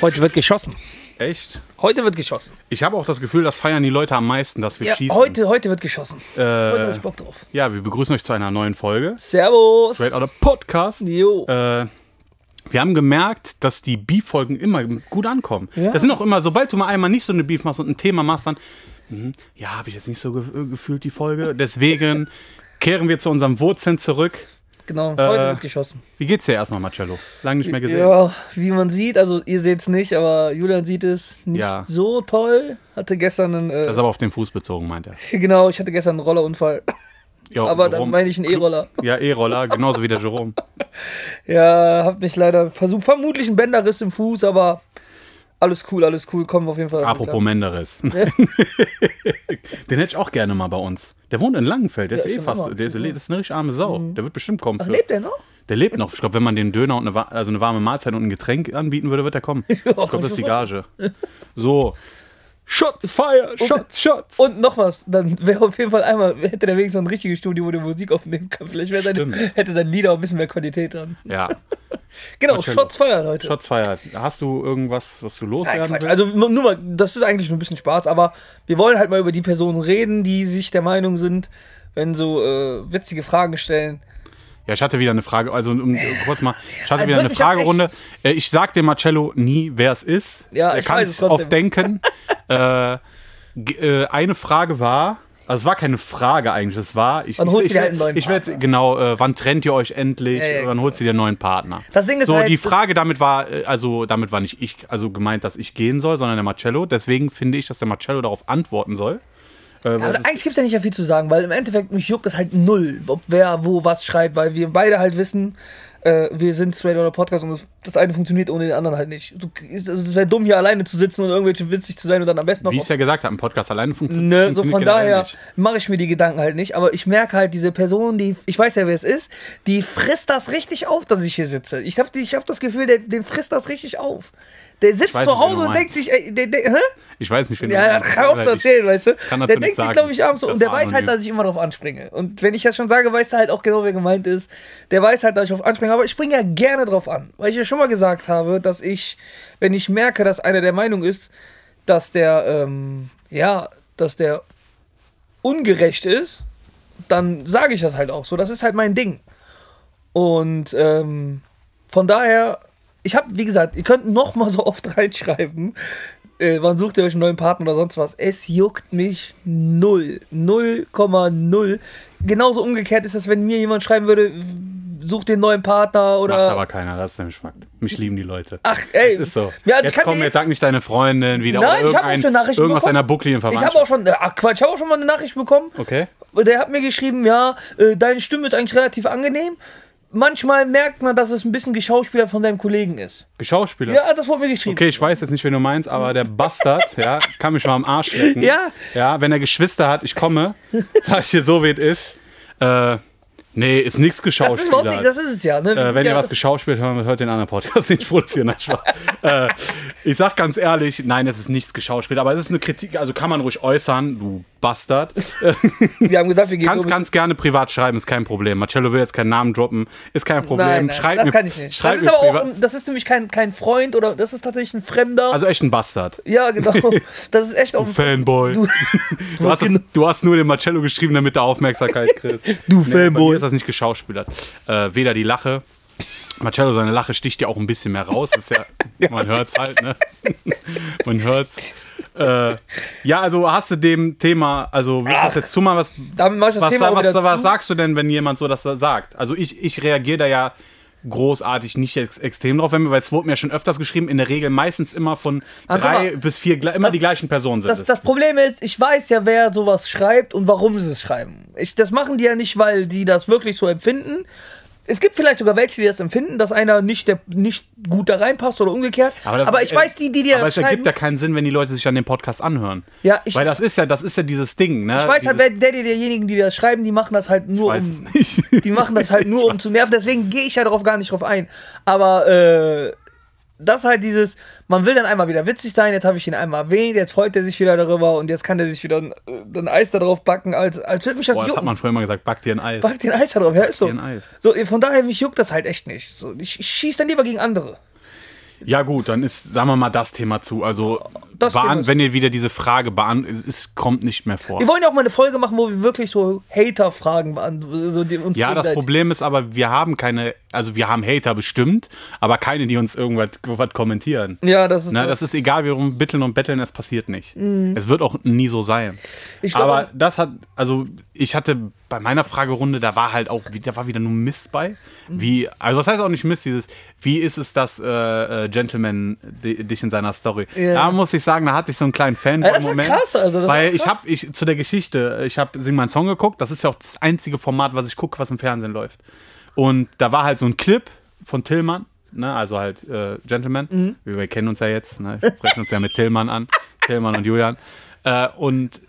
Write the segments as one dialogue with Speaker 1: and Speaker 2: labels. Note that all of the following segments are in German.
Speaker 1: Heute wird geschossen.
Speaker 2: Echt?
Speaker 1: Heute wird geschossen.
Speaker 2: Ich habe auch das Gefühl, das feiern die Leute am meisten, dass wir
Speaker 1: Ja,
Speaker 2: schießen.
Speaker 1: heute, heute wird geschossen.
Speaker 2: äh,
Speaker 1: Heute hab ich Bock drauf.
Speaker 2: ja, wir begrüßen euch zu einer neuen Folge.
Speaker 1: Servus.
Speaker 2: Straight Outta Podcast.
Speaker 1: Jo.
Speaker 2: Äh, wir haben gemerkt, dass die Beef-Folgen immer gut ankommen.
Speaker 1: Ja.
Speaker 2: Das sind auch immer, sobald du mal einmal nicht so eine Beef machst und ein Thema machst, dann, mhm, ja, habe ich jetzt nicht so ge gefühlt, die Folge. Deswegen kehren wir zu unseren Wurzeln zurück.
Speaker 1: Genau, heute
Speaker 2: äh,
Speaker 1: wird geschossen.
Speaker 2: Wie geht's dir erstmal, Marcello? Lange nicht mehr gesehen.
Speaker 1: Ja, wie man sieht, also ihr seht es nicht, aber Julian sieht es nicht
Speaker 2: Ja.
Speaker 1: so toll. Hatte gestern einen,
Speaker 2: Das
Speaker 1: äh,
Speaker 2: ist aber auf den Fuß bezogen, meint er.
Speaker 1: genau, ich hatte gestern einen Rollerunfall.
Speaker 2: Ja,
Speaker 1: Aber dann
Speaker 2: warum?
Speaker 1: meine ich einen E-Roller.
Speaker 2: Ja, E-Roller, genauso wie der Jerome.
Speaker 1: Ja, hab mich leider versucht, vermutlich ein Bänderriss im Fuß, aber alles cool, alles cool, kommen wir auf jeden Fall.
Speaker 2: Apropos. Menderes. Den hätte ich auch gerne mal bei uns. Der wohnt in Langenfeld, der
Speaker 1: Ja,
Speaker 2: ist eh fast, der ist, das ist eine richtig arme Sau. Der wird bestimmt kommen.
Speaker 1: Ach, lebt der noch?
Speaker 2: Der lebt noch. Ich glaube, wenn man den Döner und eine, also eine warme Mahlzeit und ein Getränk anbieten würde, wird er kommen. Ich glaube, das ist die Gage. So. Shots, Fire, Shots, Shots.
Speaker 1: Und noch was, dann wäre auf jeden Fall einmal, hätte der wenigstens so ein richtiges Studio, wo der Musik aufnehmen kann. Vielleicht wäre seine, hätte sein Lieder auch ein bisschen mehr Qualität dran.
Speaker 2: ja,
Speaker 1: Genau,
Speaker 2: Marcello.
Speaker 1: Shots Feuer, Leute.
Speaker 2: Shots feiert. Hast du irgendwas, was du
Speaker 1: Nein,
Speaker 2: loswerden
Speaker 1: Quatsch.
Speaker 2: willst?
Speaker 1: Also nur mal, das ist eigentlich nur ein bisschen Spaß, aber wir wollen halt mal über die Personen reden, die sich der Meinung sind, wenn so äh, witzige Fragen stellen.
Speaker 2: Ja, ich hatte wieder eine Frage, also um, kurz mal, ich hatte
Speaker 1: Also
Speaker 2: wieder eine Fragerunde. Äh, Ich sag dem Marcello nie, wer es ist.
Speaker 1: Ja,
Speaker 2: er
Speaker 1: ich
Speaker 2: kann es oft denken. äh, äh, eine Frage war, also es war keine Frage eigentlich, es war, ich,
Speaker 1: Wann
Speaker 2: ich,
Speaker 1: holst du
Speaker 2: ich,
Speaker 1: dir einen neuen
Speaker 2: ich werd, genau, äh, wann trennt ihr euch endlich?
Speaker 1: Ja, ja,
Speaker 2: wann holst du dir einen neuen Partner?
Speaker 1: Das Ding ist
Speaker 2: so,
Speaker 1: halt,
Speaker 2: die Frage damit war, äh, also damit war nicht ich, also gemeint, dass ich gehen soll, sondern der Marcello. Deswegen finde ich, dass der Marcello darauf antworten soll. Äh,
Speaker 1: Also eigentlich gibt es ja nicht viel zu sagen, weil im Endeffekt mich juckt das halt null, ob wer wo was schreibt, weil wir beide halt wissen, äh, wir sind Straight oder Podcast und das, das eine funktioniert ohne den anderen halt nicht. Du, also es wäre dumm, hier alleine zu sitzen und irgendwelche witzig zu sein und dann am besten noch
Speaker 2: wie ich es ja gesagt habe, im Podcast alleine funktio
Speaker 1: Ne, so
Speaker 2: funktioniert
Speaker 1: von
Speaker 2: generell
Speaker 1: daher mache ich mir die Gedanken halt nicht, aber ich merke halt, diese Person, die, ich weiß ja, wer es ist, die frisst das richtig auf, dass ich hier sitze. Ich habe ich hab das Gefühl, der, den frisst das richtig auf. Der sitzt
Speaker 2: weiß
Speaker 1: zu Hause und denkt sich, ey, der, der, hä?
Speaker 2: Ich weiß nicht, wen
Speaker 1: Ja, hör auf
Speaker 2: aber
Speaker 1: zu erzählen, weißt du?
Speaker 2: kann
Speaker 1: Der denkt sich, glaube ich, abends so, und der weiß halt, dass ich immer darauf anspringe. Und wenn ich das schon sage, weiß er halt auch genau, wer gemeint ist. Der weiß halt, dass ich auf anspringe, aber ich springe ja gerne drauf an. Weil ich ja schon mal gesagt habe, dass ich, wenn ich merke, dass einer der Meinung ist, dass der, ähm, ja, dass der ungerecht ist, dann sage ich das halt auch so. Das ist halt mein Ding. Und ähm, von daher, ich habe, wie gesagt, ihr könnt noch mal so oft reinschreiben, äh, wann sucht ihr euch einen neuen Partner oder sonst was. Es juckt mich null. 0,0. Genauso umgekehrt ist das, wenn mir jemand schreiben würde, such den neuen Partner
Speaker 2: Macht
Speaker 1: oder.
Speaker 2: aber keiner, das ist nämlich Fakt. Mich lieben die Leute.
Speaker 1: Ach, ey.
Speaker 2: Das ist so.
Speaker 1: Ja, also
Speaker 2: jetzt komm, jetzt sag nicht deine Freundin wieder
Speaker 1: Nein,
Speaker 2: oder
Speaker 1: ich habe auch schon Nachrichten
Speaker 2: irgendwas
Speaker 1: bekommen.
Speaker 2: deiner buckligen
Speaker 1: Ich habe auch schon, ach Quatsch, ich habe auch schon mal eine Nachricht bekommen.
Speaker 2: Okay.
Speaker 1: Der hat mir geschrieben, ja, äh, deine Stimme ist eigentlich relativ angenehm. Manchmal merkt man, dass es ein bisschen Geschauspieler von deinem Kollegen ist.
Speaker 2: Schauspieler.
Speaker 1: Ja, das wurde mir geschrieben.
Speaker 2: Okay, ich weiß jetzt nicht, wen du meinst, aber der Bastard, ja, kann mich mal am Arsch lecken.
Speaker 1: Ja.
Speaker 2: Ja, wenn er Geschwister hat, ich komme, sag ich dir so, wie es ist. Äh, nee, ist nichts
Speaker 1: das ist nicht, das ist es ja. Ne?
Speaker 2: Äh, wenn
Speaker 1: ja,
Speaker 2: ihr was geschauspielt hört, hört den anderen Podcast, den ich produziere. Nein, äh, ich sag ganz ehrlich, nein, es ist nichts geschauspielt, aber es ist eine Kritik, also kann man ruhig äußern, du Bastard.
Speaker 1: wir haben gesagt, wir gehen
Speaker 2: Kannst ganz gerne privat schreiben, ist kein Problem. Marcello will jetzt keinen Namen droppen, ist kein Problem.
Speaker 1: Nein, nein,
Speaker 2: schreib
Speaker 1: das
Speaker 2: mir,
Speaker 1: kann ich nicht.
Speaker 2: Schreib
Speaker 1: Das ist
Speaker 2: mir
Speaker 1: aber auch, das ist nämlich kein, kein Freund oder das ist tatsächlich ein Fremder.
Speaker 2: Also echt ein Bastard.
Speaker 1: ja, genau. Das ist echt auch ein
Speaker 2: Fanboy.
Speaker 1: Du,
Speaker 2: Du hast, das, du hast nur den Marcello geschrieben, damit er Aufmerksamkeit kriegst.
Speaker 1: Du
Speaker 2: Nee,
Speaker 1: Fanboy.
Speaker 2: Ist das nicht geschauspielert. Äh, weder die Lache. Marcello, seine Lache sticht ja auch ein bisschen mehr raus. Ist ja, man hört's halt, ne? man hört's. Äh, ja, also hast du dem Thema, also willst du das jetzt zu mal was, was, was, was, sagst du denn, wenn jemand so das sagt? Also ich, ich reagiere da ja großartig nicht ex extrem drauf, wenn wir, weil es wurde mir schon öfters geschrieben, in der Regel meistens immer von
Speaker 1: Also
Speaker 2: drei
Speaker 1: mal,
Speaker 2: bis vier, immer
Speaker 1: das-
Speaker 2: die gleichen Personen sind
Speaker 1: Das, das Problem ist, ich weiß ja, wer sowas schreibt und warum sie es schreiben. Ich, das machen die ja nicht, weil die das wirklich so empfinden. Es gibt vielleicht sogar welche, die das empfinden, dass einer nicht, der, nicht gut da reinpasst oder umgekehrt. Aber,
Speaker 2: das-
Speaker 1: ich weiß, die, die dir
Speaker 2: Aber
Speaker 1: das
Speaker 2: es ergibt ja keinen Sinn, wenn die Leute sich dann den Podcast anhören.
Speaker 1: Ja, ich-
Speaker 2: Weil das ist ja, das ist ja dieses Ding, ne?
Speaker 1: ich weiß halt,
Speaker 2: Dieses-
Speaker 1: wer, der, derjenigen, die das schreiben, die machen das halt nur, um, die machen das halt nur, um zu nerven. Deswegen gehe ich ja darauf gar nicht drauf ein. Aber äh, das halt dieses, man will dann einmal wieder witzig sein, jetzt habe ich ihn einmal erwähnt, jetzt freut er sich wieder darüber und jetzt kann er sich wieder ein, äh, ein Eis da drauf backen, als, als würde mich das
Speaker 2: Boah, das hat
Speaker 1: jucken.
Speaker 2: man früher mal gesagt, back dir ein Eis.
Speaker 1: Back den Eis da drauf, ja, ist so.
Speaker 2: dir ein Eis.
Speaker 1: So, von daher, mich juckt das halt echt nicht. So, ich, ich schieße dann lieber gegen andere.
Speaker 2: Ja gut, dann ist, sagen wir mal, das Thema zu. Also,
Speaker 1: Das ist-
Speaker 2: wenn ihr wieder diese Frage beantwortet, es, kommt nicht mehr vor.
Speaker 1: Wir wollen ja auch mal eine Folge machen, wo wir wirklich so Hater-Fragen beantworten. So
Speaker 2: Ja, das Problem ist aber, wir haben keine, also wir haben Hater bestimmt, aber keine, die uns irgendwas was kommentieren.
Speaker 1: Ja, das ist.
Speaker 2: Ne, das ist egal, wir bitteln und betteln, es passiert nicht. Es wird auch nie so sein.
Speaker 1: Mhm. Glaub
Speaker 2: Aber das hat, also ich hatte bei meiner Fragerunde, da war halt auch, da war wieder nur Mist bei.
Speaker 1: Mhm.
Speaker 2: Wie, also was heißt auch nicht Mist, dieses, wie ist es, dass äh, äh, Gentleman di- dich in seiner Story?
Speaker 1: Ja.
Speaker 2: Da muss ich sagen, da hatte ich so einen kleinen
Speaker 1: Ja, das war
Speaker 2: Fanboy-Moment.
Speaker 1: krass, also das war
Speaker 2: weil ich
Speaker 1: krass.
Speaker 2: habe, ich, zu der Geschichte, ich habe Sing meinen Song geguckt, das ist ja auch das einzige Format, was ich gucke, was im Fernsehen läuft. Und da war halt so ein Clip von Tillmann, ne, also halt äh, Gentleman.
Speaker 1: Mhm.
Speaker 2: Wir, wir kennen uns ja jetzt, ne, wir sprechen uns ja mit Tillmann an, Tillmann und Julian. Äh, und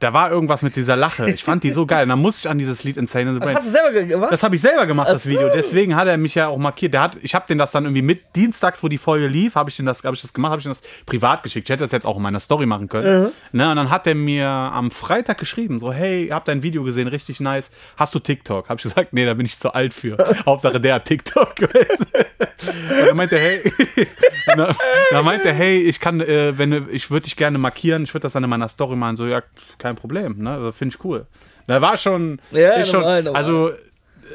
Speaker 2: da war irgendwas mit dieser Lache. Ich fand die so geil. Und dann musste ich an dieses Lied Insane in the
Speaker 1: das
Speaker 2: Brain.
Speaker 1: hast du selber ge- gemacht?
Speaker 2: Das habe ich selber gemacht, das. Video. Deswegen hat er mich ja auch markiert. Der hat, ich habe den das dann irgendwie mit dienstags, wo die Folge lief, habe ich den das, habe ich das gemacht, habe ich den das privat geschickt. Ich hätte das jetzt auch in meiner Story machen können. Ne, und dann hat er mir am Freitag geschrieben, so hey, hab dein Video gesehen, richtig nice. Hast du TikTok? Habe ich gesagt, nee, da bin ich zu alt für. Hauptsache der hat TikTok. und dann meinte er, hey, dann, dann meinte er, hey, ich kann, äh, wenn ich würde dich gerne markieren, ich würde das dann in meiner Story machen. So ja, kein Problem. Ne, also, finde ich cool. Da war schon,
Speaker 1: Ja,
Speaker 2: schon
Speaker 1: normal, normal.
Speaker 2: also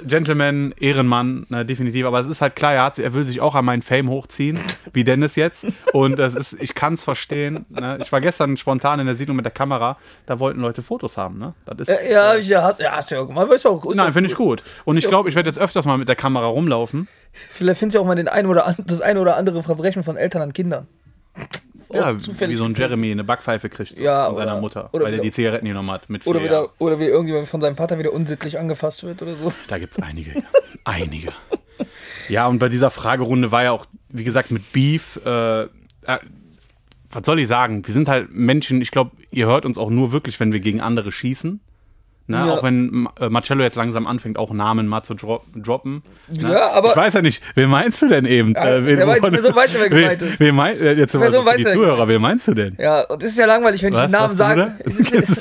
Speaker 2: Gentleman, Ehrenmann, na, definitiv. Aber es ist halt klar, er, hat, er will sich auch an meinen Fame hochziehen, wie Dennis jetzt. Und das ist, ich kann es verstehen. Ne? Ich war gestern spontan in der Siedlung mit der Kamera, da wollten Leute Fotos haben. Ne? Das ist,
Speaker 1: ja, hab ich ja, hast, ja, hast du ja gemacht. Ist auch, ist
Speaker 2: Nein, finde ich gut. Und ich glaube, ich werde jetzt öfters mal mit der Kamera rumlaufen.
Speaker 1: Vielleicht findest du auch mal den ein oder das ein oder andere Verbrechen von Eltern an Kindern.
Speaker 2: Ja,
Speaker 1: zufällig
Speaker 2: wie so ein. Jeremy eine Backpfeife kriegt so
Speaker 1: Ja,
Speaker 2: von seiner
Speaker 1: oder-
Speaker 2: Mutter,
Speaker 1: oder
Speaker 2: weil er die Zigaretten genommen hat mit
Speaker 1: Oder wieder, oder wie irgendjemand von seinem Vater wieder unsittlich angefasst wird oder so.
Speaker 2: Da gibt es einige. ja. einige. Ja, und bei dieser Fragerunde war ja auch, wie gesagt, mit Beef. Äh, äh, was soll ich sagen? Wir sind halt Menschen, ich glaube, ihr hört uns auch nur wirklich, wenn wir gegen andere schießen. Ne?
Speaker 1: Ja.
Speaker 2: Auch wenn äh, Marcello jetzt langsam anfängt, auch Namen mal zu dro droppen. Ne?
Speaker 1: Ja, aber-
Speaker 2: Ich weiß ja nicht, wen meinst du denn eben?
Speaker 1: Ja, wer weiß- Person weiß ja, wer gemeint ist.
Speaker 2: Wen, wen mein, äh, jetzt
Speaker 1: Person
Speaker 2: so
Speaker 1: weiß,
Speaker 2: die
Speaker 1: wer
Speaker 2: Zuhörer, wen meinst du denn?
Speaker 1: Ja, und es ist ja langweilig, wenn ich
Speaker 2: Was,
Speaker 1: den Namen
Speaker 2: was,
Speaker 1: sage.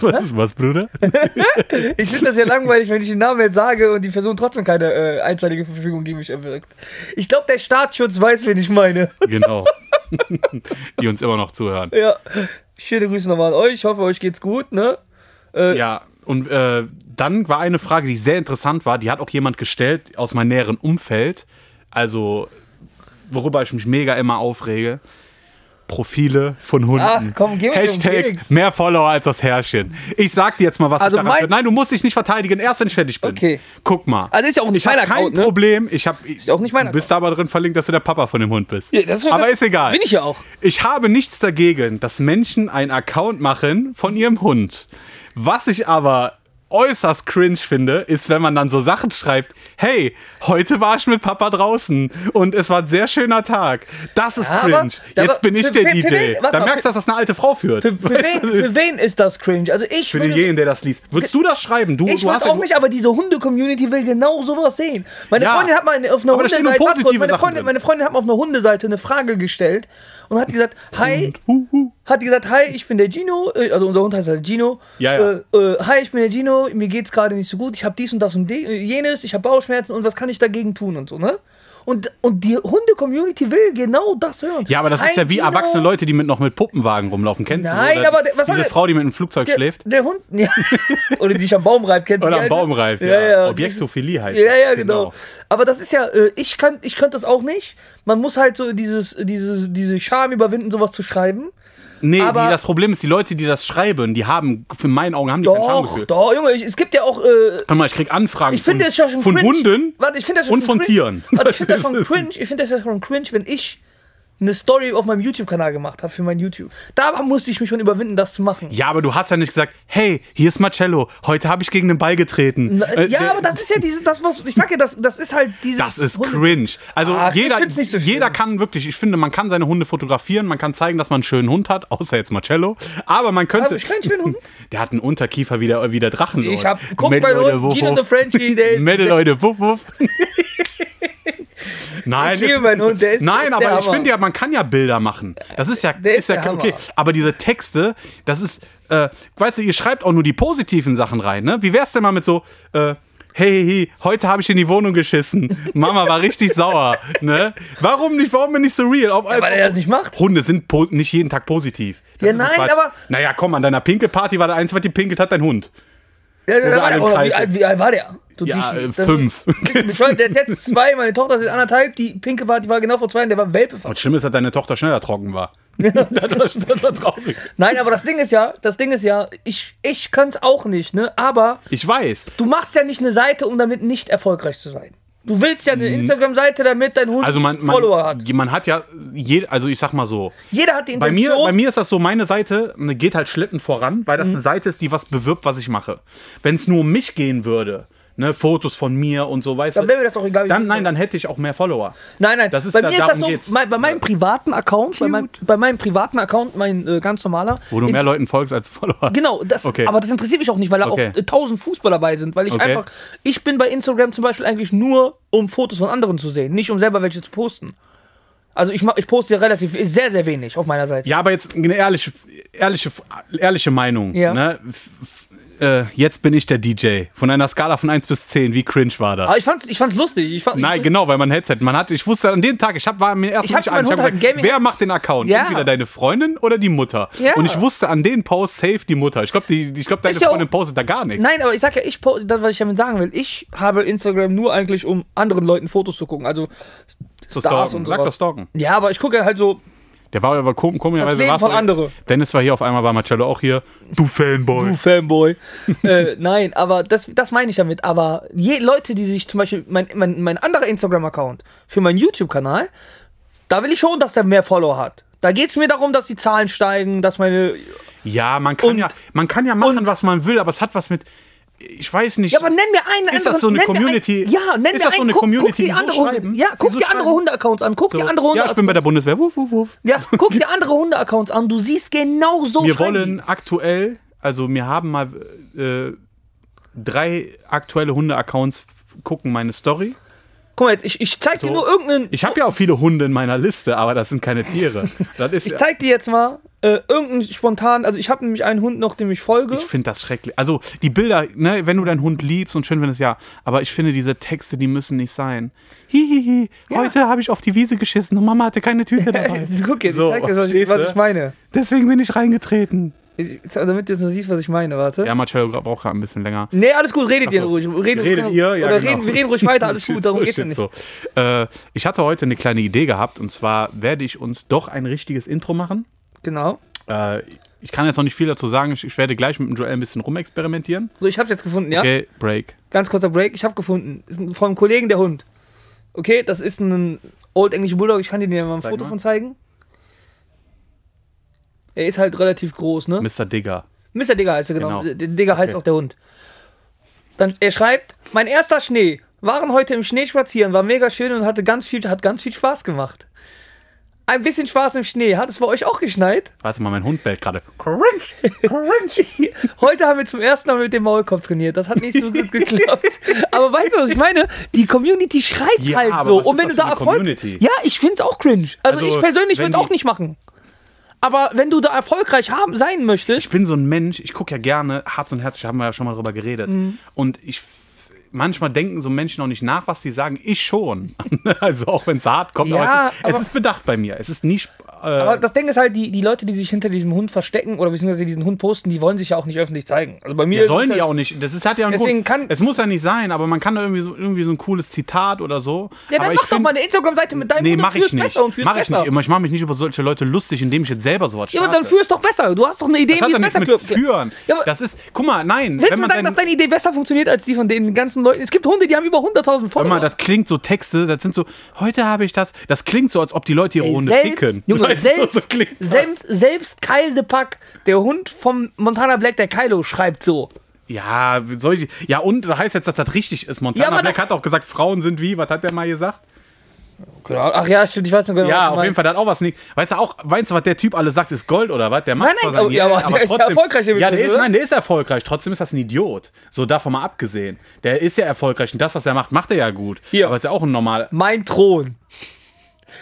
Speaker 2: Bruder? was, was, Bruder?
Speaker 1: Ich finde das ja langweilig, wenn ich den Namen jetzt sage und die Person trotzdem keine äh, einstweilige Verfügung gegen mich erwirkt. Ich glaube, der Staatsschutz weiß, wen ich meine.
Speaker 2: genau. die uns immer noch zuhören.
Speaker 1: Ja. Schöne Grüße nochmal an euch. Ich hoffe, euch geht's gut, ne?
Speaker 2: Ja, und äh, dann war eine Frage, die sehr interessant war, die hat auch jemand gestellt aus meinem näheren Umfeld. Also, worüber ich mich mega immer aufrege. Profile von Hunden.
Speaker 1: Ach, komm, geh
Speaker 2: Hashtag mehr Follower als das Herrchen. Ich sag dir jetzt mal, was
Speaker 1: Also
Speaker 2: ich daran Nein, du musst dich nicht verteidigen, erst wenn ich fertig bin.
Speaker 1: Okay.
Speaker 2: Guck mal.
Speaker 1: Also ist ja auch nicht
Speaker 2: ich
Speaker 1: mein
Speaker 2: kein
Speaker 1: Account, ne?
Speaker 2: Problem. Ich hab, ist
Speaker 1: ja auch nicht mein
Speaker 2: Du bist aber drin verlinkt, dass du der Papa von dem Hund bist.
Speaker 1: Ja, das ist-
Speaker 2: aber
Speaker 1: das-
Speaker 2: ist egal.
Speaker 1: bin ich ja auch.
Speaker 2: Ich habe nichts dagegen, dass Menschen einen Account machen von ihrem Hund. Was ich aber äußerst cringe finde, ist, wenn man dann so Sachen schreibt, hey, heute war ich mit Papa draußen und es war ein sehr schöner Tag. Das ist
Speaker 1: Aber-
Speaker 2: cringe.
Speaker 1: aber
Speaker 2: Jetzt bin ich
Speaker 1: für-
Speaker 2: der
Speaker 1: für-
Speaker 2: DJ.
Speaker 1: wen-
Speaker 2: da
Speaker 1: mal,
Speaker 2: merkst du, dass das eine alte Frau führt.
Speaker 1: Für, für,
Speaker 2: Weißt
Speaker 1: wen,
Speaker 2: ist-
Speaker 1: wen ist das cringe? Also ich
Speaker 2: für denjenigen, der das liest. Würdest du das schreiben? Du,
Speaker 1: ich
Speaker 2: du
Speaker 1: auch nicht, aber diese Hunde-Community will genau sowas sehen. Meine
Speaker 2: Ja.
Speaker 1: Freundin hat mal auf einer
Speaker 2: Aber
Speaker 1: Hundeseite, meine, Freundin, meine Freundin hat mal auf einer Hundeseite eine Frage gestellt und hat gesagt, hi,
Speaker 2: Hu, hu.
Speaker 1: Hat die gesagt, hi, ich bin der Gino, äh, also unser Hund heißt halt Gino.
Speaker 2: Ja, ja.
Speaker 1: Äh, äh, hi, ich bin der Gino, mir geht's gerade nicht so gut, ich habe dies und das und äh, jenes, ich habe Bauchschmerzen und was kann ich dagegen tun und so, ne? Und, und die Hunde-Community will genau das hören.
Speaker 2: Ja, aber das ist
Speaker 1: Hi,
Speaker 2: ja wie
Speaker 1: Gino.
Speaker 2: erwachsene Leute, die mit noch mit Puppenwagen rumlaufen. Kennst
Speaker 1: Nein,
Speaker 2: du? Oder
Speaker 1: aber der- was
Speaker 2: diese
Speaker 1: der-
Speaker 2: Frau, die mit einem Flugzeug
Speaker 1: Der,
Speaker 2: schläft?
Speaker 1: der Hund, ja. Oder die dich am Baum reibt, kennst du
Speaker 2: Oder am
Speaker 1: alte?
Speaker 2: Baumreif, ja.
Speaker 1: Ja, ja.
Speaker 2: Objektophilie heißt
Speaker 1: Ja, ja, genau. Aber das ist ja, äh, ich kann, ich könnte das auch nicht. Man muss halt so dieses, dieses, diese Scham überwinden, sowas zu schreiben.
Speaker 2: Nee,
Speaker 1: Aber-
Speaker 2: die, das Problem ist, die Leute, die das schreiben, die haben, für meinen Augen, haben die kein
Speaker 1: Doch,
Speaker 2: Schamgefühl.
Speaker 1: doch, Junge, ich, es gibt ja auch, äh,
Speaker 2: Hör mal, ich krieg Anfragen
Speaker 1: ich finde
Speaker 2: von,
Speaker 1: das ja schon
Speaker 2: von
Speaker 1: cringe.
Speaker 2: Hunden
Speaker 1: Warte, ich das ja
Speaker 2: und von
Speaker 1: cringe.
Speaker 2: Tieren.
Speaker 1: Warte, ich finde das schon cringe. Ich finde das ja schon cringe, wenn ich eine Story auf meinem YouTube-Kanal gemacht habe für mein YouTube. Da musste ich mich schon überwinden, das zu machen.
Speaker 2: Ja, aber du hast ja nicht gesagt, hey, hier ist Marcello, heute habe ich gegen den Ball getreten.
Speaker 1: Na,
Speaker 2: Äh,
Speaker 1: ja,
Speaker 2: der-
Speaker 1: aber das ist ja diese, das was ich sag ja, das, das ist halt dieses.
Speaker 2: Das ist
Speaker 1: Hunde-
Speaker 2: cringe. Also
Speaker 1: Ach,
Speaker 2: jeder,
Speaker 1: so
Speaker 2: jeder kann wirklich, ich finde, man kann seine Hunde fotografieren, man kann zeigen, dass man einen schönen Hund hat, außer jetzt Marcello. Aber man könnte.
Speaker 1: Hab ich keinen schönen Hund?
Speaker 2: Der hat einen Unterkiefer wie der, wie der Drachenlord.
Speaker 1: Ich hab, guck
Speaker 2: wuff,
Speaker 1: Gino the Frenchie, der ist.
Speaker 2: Mädel, Leute, wuff, wuff. Nein,
Speaker 1: Ich liebe meinen Hund, der ist-
Speaker 2: Nein,
Speaker 1: der ist
Speaker 2: aber ich finde ja, man kann ja Bilder machen. Das ist ja,
Speaker 1: Der
Speaker 2: ist ja okay. Aber diese Texte, das ist, äh, weißt du, ihr schreibt auch nur die positiven Sachen rein, ne? Wie wär's denn mal mit so, äh, Hey, hey, hey, heute habe ich in die Wohnung geschissen. Mama war richtig sauer. Ne? Warum nicht? Warum bin ich so real? Ob,
Speaker 1: weil er das nicht macht.
Speaker 2: Hunde sind nicht jeden Tag positiv. Das
Speaker 1: Ja, nein, aber-
Speaker 2: Naja, komm, an deiner Pinkelparty war der Einzige, was die pinkelt hat, dein Hund.
Speaker 1: Ja, der war oder
Speaker 2: Kreis
Speaker 1: wie, alt,
Speaker 2: sind.
Speaker 1: wie alt war der? Du
Speaker 2: Ja,
Speaker 1: Dichi.
Speaker 2: äh,
Speaker 1: Das
Speaker 2: fünf.
Speaker 1: Ist, der ist jetzt zwei, meine Tochter ist anderthalb, die pinke war, die war genau vor zwei Jahren, der war Welpe
Speaker 2: Und
Speaker 1: fast.
Speaker 2: schlimm ist, dass deine Tochter schneller trocken war. das, war, das war traurig.
Speaker 1: Nein, aber das Ding ist ja, das Ding ist ja, ich, ich könnte es auch nicht, ne? Aber
Speaker 2: Ich weiß.
Speaker 1: du machst ja nicht eine Seite, um damit nicht erfolgreich zu sein. Du willst ja eine Instagram-Seite, damit dein Hund
Speaker 2: Also man,
Speaker 1: Follower hat.
Speaker 2: man, man hat ja, je, also ich sag mal so,
Speaker 1: Jeder hat die
Speaker 2: bei
Speaker 1: Intention.
Speaker 2: mir, bei mir ist das so, meine Seite ne, geht halt schlittend voran, weil das
Speaker 1: Mhm.
Speaker 2: eine Seite ist, die was bewirbt, was ich mache. Wenn es nur um mich gehen würde, ne, Fotos von mir und so, weißt
Speaker 1: Dann
Speaker 2: du,
Speaker 1: wäre mir das doch egal,
Speaker 2: dann, nein, dann hätte ich auch mehr Follower.
Speaker 1: Nein, nein,
Speaker 2: Das ist-
Speaker 1: bei
Speaker 2: da-
Speaker 1: mir ist das so,
Speaker 2: geht's.
Speaker 1: mein, bei meinem privaten Account, bei meinem, bei meinem privaten Account, mein äh, ganz normaler.
Speaker 2: Wo du mehr Leuten folgst als Follower.
Speaker 1: Genau, das,
Speaker 2: Okay.
Speaker 1: aber das interessiert mich auch nicht, weil da
Speaker 2: Okay.
Speaker 1: auch äh, tausend Fußballer dabei sind, weil ich
Speaker 2: Okay.
Speaker 1: einfach, ich bin bei Instagram zum Beispiel eigentlich nur, um Fotos von anderen zu sehen, nicht um selber welche zu posten. Also ich, ich poste ja relativ, sehr, sehr wenig auf meiner Seite.
Speaker 2: Ja, aber jetzt eine ehrliche, ehrliche, ehrliche Meinung.
Speaker 1: Ja.
Speaker 2: Ne? Äh, jetzt bin ich der DJ. Von einer Skala von 1 bis 10, wie cringe war das?
Speaker 1: Aber ich fand's, ich fand's lustig. Ich fand,
Speaker 2: Nein,
Speaker 1: ich,
Speaker 2: genau, weil man Headset, man hat, ich wusste an dem Tag, ich hab, war mir erst
Speaker 1: Ich hab
Speaker 2: nicht ein, ich hab
Speaker 1: halt
Speaker 2: gesagt,
Speaker 1: Gaming-
Speaker 2: wer macht den Account?
Speaker 1: Ja.
Speaker 2: Entweder deine Freundin oder die Mutter.
Speaker 1: Ja.
Speaker 2: Und ich wusste an den Post safe die Mutter. Ich glaube, die, ich glaub, deine
Speaker 1: ja auch-
Speaker 2: Freundin postet da gar nichts.
Speaker 1: Nein, aber ich sag ja, ich po- das, was ich damit sagen will, ich habe Instagram nur eigentlich, um anderen Leuten Fotos zu gucken. Also
Speaker 2: So
Speaker 1: Stars und
Speaker 2: Sag
Speaker 1: sowas.
Speaker 2: das stalken.
Speaker 1: Ja, aber ich gucke ja halt so,
Speaker 2: Der war aber kom komischerweise.
Speaker 1: Das Leben von andere.
Speaker 2: Dennis war hier auf einmal, war Marcello auch hier. Du Fanboy.
Speaker 1: du Fanboy. äh, nein, aber das, das meine ich damit. Aber je, Leute, die sich zum Beispiel, mein, mein, mein anderer Instagram-Account für meinen YouTube-Kanal, da will ich schon, dass der mehr Follower hat. Da geht es mir darum, dass die Zahlen steigen, dass meine.
Speaker 2: Ja, man kann
Speaker 1: Und-
Speaker 2: ja, man kann ja machen, was man will, aber es hat was mit. Ich weiß nicht.
Speaker 1: Ja, aber nenn mir einen
Speaker 2: Ist das so eine Community?
Speaker 1: Ein, ja, nenn
Speaker 2: Ist
Speaker 1: mir
Speaker 2: das so
Speaker 1: einen.
Speaker 2: eine
Speaker 1: guck,
Speaker 2: Community,
Speaker 1: guck die
Speaker 2: die so
Speaker 1: andere
Speaker 2: schreiben?
Speaker 1: Hunde. Ja,
Speaker 2: Die
Speaker 1: guck
Speaker 2: so
Speaker 1: die andere? Hunde-Accounts an. Guck
Speaker 2: so,
Speaker 1: die andere Hunde.
Speaker 2: ja, ich bin bei der Bundeswehr. Wuff, wuff, wuff.
Speaker 1: Ja, guck dir andere Hunde-Accounts an. Du siehst genau so
Speaker 2: Wir wollen aktuell, also wir haben mal äh, drei aktuelle Hunde-Accounts gucken meine Story.
Speaker 1: die. Guck mal jetzt, ich, ich zeig dir
Speaker 2: So.
Speaker 1: nur irgendeinen.
Speaker 2: Ich habe ja auch viele Hunde in meiner Liste, aber das sind keine Tiere. Das ist
Speaker 1: Ich zeig dir jetzt mal äh, irgendeinen spontan. Also ich habe nämlich einen Hund noch, dem ich folge.
Speaker 2: Ich finde das schrecklich. Also die Bilder, ne, wenn du deinen Hund liebst und schön findest, ja. Aber ich finde diese Texte, die müssen nicht sein. Hihihi, heute habe ich auf die Wiese geschissen und Mama hatte keine Tüte dabei.
Speaker 1: Guck jetzt,
Speaker 2: So,
Speaker 1: ich zeig dir, was, ich, was ich meine.
Speaker 2: Deswegen bin ich reingetreten.
Speaker 1: Ich, damit du so siehst, was ich meine, warte.
Speaker 2: Ja, Marcello braucht gerade ein bisschen länger.
Speaker 1: Nee, alles gut, redet
Speaker 2: Ach
Speaker 1: ihr
Speaker 2: so.
Speaker 1: ruhig. Redet,
Speaker 2: Redet ihr? Ja,
Speaker 1: oder
Speaker 2: genau.
Speaker 1: reden, wir reden ruhig weiter, alles gut, darum
Speaker 2: so,
Speaker 1: geht's ja nicht.
Speaker 2: so. Äh, ich hatte heute eine kleine Idee gehabt und zwar werde ich uns doch ein richtiges Intro machen.
Speaker 1: Genau.
Speaker 2: Äh, ich kann jetzt noch nicht viel dazu sagen. Ich, ich werde gleich mit dem Joel ein bisschen rumexperimentieren.
Speaker 1: So, ich hab's jetzt gefunden, ja?
Speaker 2: Okay, Break.
Speaker 1: Ganz kurzer Break, ich hab gefunden. Ist ein- von einem Kollegen der Hund. Okay, das ist ein Old English Bulldog, ich kann dir mal ein
Speaker 2: Zeig
Speaker 1: Foto
Speaker 2: mal.
Speaker 1: von zeigen. Er ist halt relativ groß, ne?
Speaker 2: Mr. Digger.
Speaker 1: Mr. Digger heißt er genau.
Speaker 2: Genau.
Speaker 1: Der Digger heißt
Speaker 2: Okay.
Speaker 1: auch der Hund. Dann, er schreibt, mein erster Schnee. Waren heute im Schnee spazieren, war mega schön und hatte ganz viel, hat ganz viel Spaß gemacht. Ein bisschen Spaß im Schnee. Hat es bei euch auch geschneit?
Speaker 2: Warte mal, mein Hund bellt gerade.
Speaker 1: Heute haben wir zum ersten Mal mit dem Maulkorb trainiert. Das hat nicht so gut geklappt. Aber weißt du, was ich meine? Die Community schreibt
Speaker 2: Ja,
Speaker 1: halt so. Und wenn du da Erfolg.
Speaker 2: Community?
Speaker 1: Ja, ich find's auch cringe. Also,
Speaker 2: Also,
Speaker 1: ich persönlich würde es auch nicht machen. Aber wenn du da erfolgreich haben, sein möchtest,
Speaker 2: Ich bin so ein Mensch, ich gucke ja gerne, Herz und Herzlich, haben wir ja schon mal drüber geredet.
Speaker 1: Mhm.
Speaker 2: Und ich manchmal denken so Menschen auch nicht nach, was sie sagen. Ich schon. also auch wenn es hart kommt,
Speaker 1: Ja,
Speaker 2: aber, es ist, es
Speaker 1: aber-
Speaker 2: ist bedacht bei mir. Es ist nie. Äh,
Speaker 1: Aber das Ding ist halt, die, die Leute, die sich hinter diesem Hund verstecken oder beziehungsweise diesen Hund posten, die wollen sich ja auch nicht öffentlich zeigen. Also bei mir
Speaker 2: ja, sollen
Speaker 1: es
Speaker 2: die
Speaker 1: halt,
Speaker 2: auch nicht. Das ist, hat ja einen
Speaker 1: Deswegen
Speaker 2: Grund.
Speaker 1: kann-
Speaker 2: es muss ja nicht sein, aber man kann da irgendwie so, irgendwie so ein cooles Zitat oder so.
Speaker 1: Ja, dann
Speaker 2: aber
Speaker 1: mach doch
Speaker 2: find-
Speaker 1: mal eine Instagram-Seite mit deinem
Speaker 2: Nee,
Speaker 1: Hund und
Speaker 2: mach ich nicht.
Speaker 1: besser und führ's
Speaker 2: Mach ich
Speaker 1: besser.
Speaker 2: nicht immer. Ich mache mich nicht über solche Leute lustig, indem ich jetzt selber sowas
Speaker 1: Ja, aber
Speaker 2: starte.
Speaker 1: dann führ's doch besser. Du hast doch eine Idee,
Speaker 2: das hat
Speaker 1: wie
Speaker 2: ja
Speaker 1: es besser
Speaker 2: mit führen.
Speaker 1: Ja,
Speaker 2: das ist, guck mal, nein.
Speaker 1: Willst
Speaker 2: wenn
Speaker 1: du
Speaker 2: man
Speaker 1: sagen, dass deine Idee besser funktioniert als die von den ganzen Leuten? Es gibt Hunde, die haben über 100.000 Follower.
Speaker 2: Hör mal, das klingt so Texte, das sind so, heute habe ich das, das klingt so, als ob die Leute ihre
Speaker 1: Ey,
Speaker 2: Hunde ficken.
Speaker 1: Junge,
Speaker 2: Weißt
Speaker 1: selbst,
Speaker 2: so das.
Speaker 1: selbst, selbst Kyle de Pack, der Hund vom Montana Black, der Kylo, schreibt so.
Speaker 2: Ja, soll ich, ja, und da heißt jetzt, dass das richtig ist. Montana
Speaker 1: Ja,
Speaker 2: Black hat auch gesagt, Frauen sind wie, was hat der mal gesagt?
Speaker 1: Genau. Ach ja, stimmt, ich weiß noch genau,
Speaker 2: Ja, auf jeden Fall, der hat auch was nicht. Weißt du auch, weißt du, was der Typ alles sagt, ist Gold oder was? Der macht
Speaker 1: Nein, nein,
Speaker 2: zwar
Speaker 1: oh, ja,
Speaker 2: Geld,
Speaker 1: aber der ist ja erfolgreich
Speaker 2: Ja, der ist, nein, der ist erfolgreich. Trotzdem ist das ein Idiot. So davon mal abgesehen. Der ist ja erfolgreich und das, was er macht, macht er ja gut.
Speaker 1: Hier.
Speaker 2: Aber ist ja auch ein normal.
Speaker 1: Mein Thron.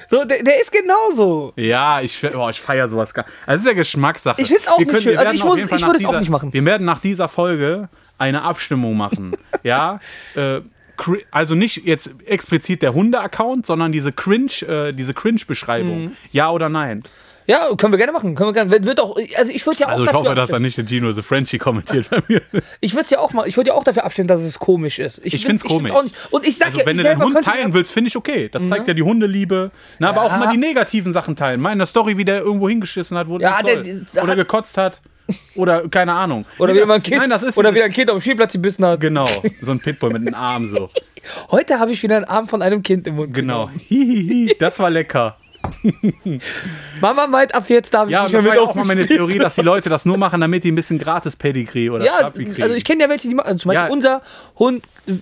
Speaker 1: So, der, der ist genauso.
Speaker 2: Ja, ich, oh, ich feiere sowas gar Also, das ist ja Geschmackssache.
Speaker 1: Ich find's auch
Speaker 2: Wir
Speaker 1: nicht
Speaker 2: können-
Speaker 1: schön.
Speaker 2: wir
Speaker 1: Also ich muss- ich würde es auch nicht machen.
Speaker 2: Wir werden nach dieser Folge eine Abstimmung machen. ja, äh, also nicht jetzt explizit der Hunde-Account, sondern diese Cringe, äh, diese Cringe-Beschreibung.
Speaker 1: Mhm.
Speaker 2: Ja oder nein?
Speaker 1: Ja, können wir gerne machen. Können wir gerne. Wird- auch, also ich würde ja auch
Speaker 2: Also ich hoffe, dass er nicht den Gino the Frenchie kommentiert bei mir.
Speaker 1: Ich würde ja auch mal, ich würde ja auch dafür abstimmen, dass es komisch ist.
Speaker 2: Ich
Speaker 1: find-
Speaker 2: find's komisch.
Speaker 1: auch nicht. Und ich sag
Speaker 2: Also
Speaker 1: ja,
Speaker 2: wenn
Speaker 1: ich
Speaker 2: du deinen
Speaker 1: selber
Speaker 2: Hund teilen willst, finde ich okay. Das zeigt ja die Hundeliebe. Na, aber auch
Speaker 1: Ja.
Speaker 2: mal die negativen Sachen teilen. Meine Story, wie der irgendwo hingeschissen hat, wo
Speaker 1: Ja, der-
Speaker 2: soll.
Speaker 1: der
Speaker 2: oder
Speaker 1: hat-
Speaker 2: gekotzt hat. Oder keine Ahnung.
Speaker 1: Oder wieder ein Kind,
Speaker 2: Nein, das ist
Speaker 1: oder wieder ein Kind auf dem Spielplatz gebissen hat.
Speaker 2: Genau, so ein Pitbull mit einem Arm so.
Speaker 1: Heute habe ich wieder einen Arm von einem Kind im Mund.
Speaker 2: Genau.
Speaker 1: genommen.
Speaker 2: Das war lecker.
Speaker 1: Mama meint, ab jetzt darf ich
Speaker 2: Ja,
Speaker 1: nicht mehr mit
Speaker 2: ja auch mal meine Theorie, dass die Leute das nur machen, damit die ein bisschen gratis Pedigree oder
Speaker 1: Ja,
Speaker 2: Schlappi kriegen.
Speaker 1: also ich kenne ja welche, die machen. Also zum Beispiel
Speaker 2: Ja.
Speaker 1: unser Hund, äh,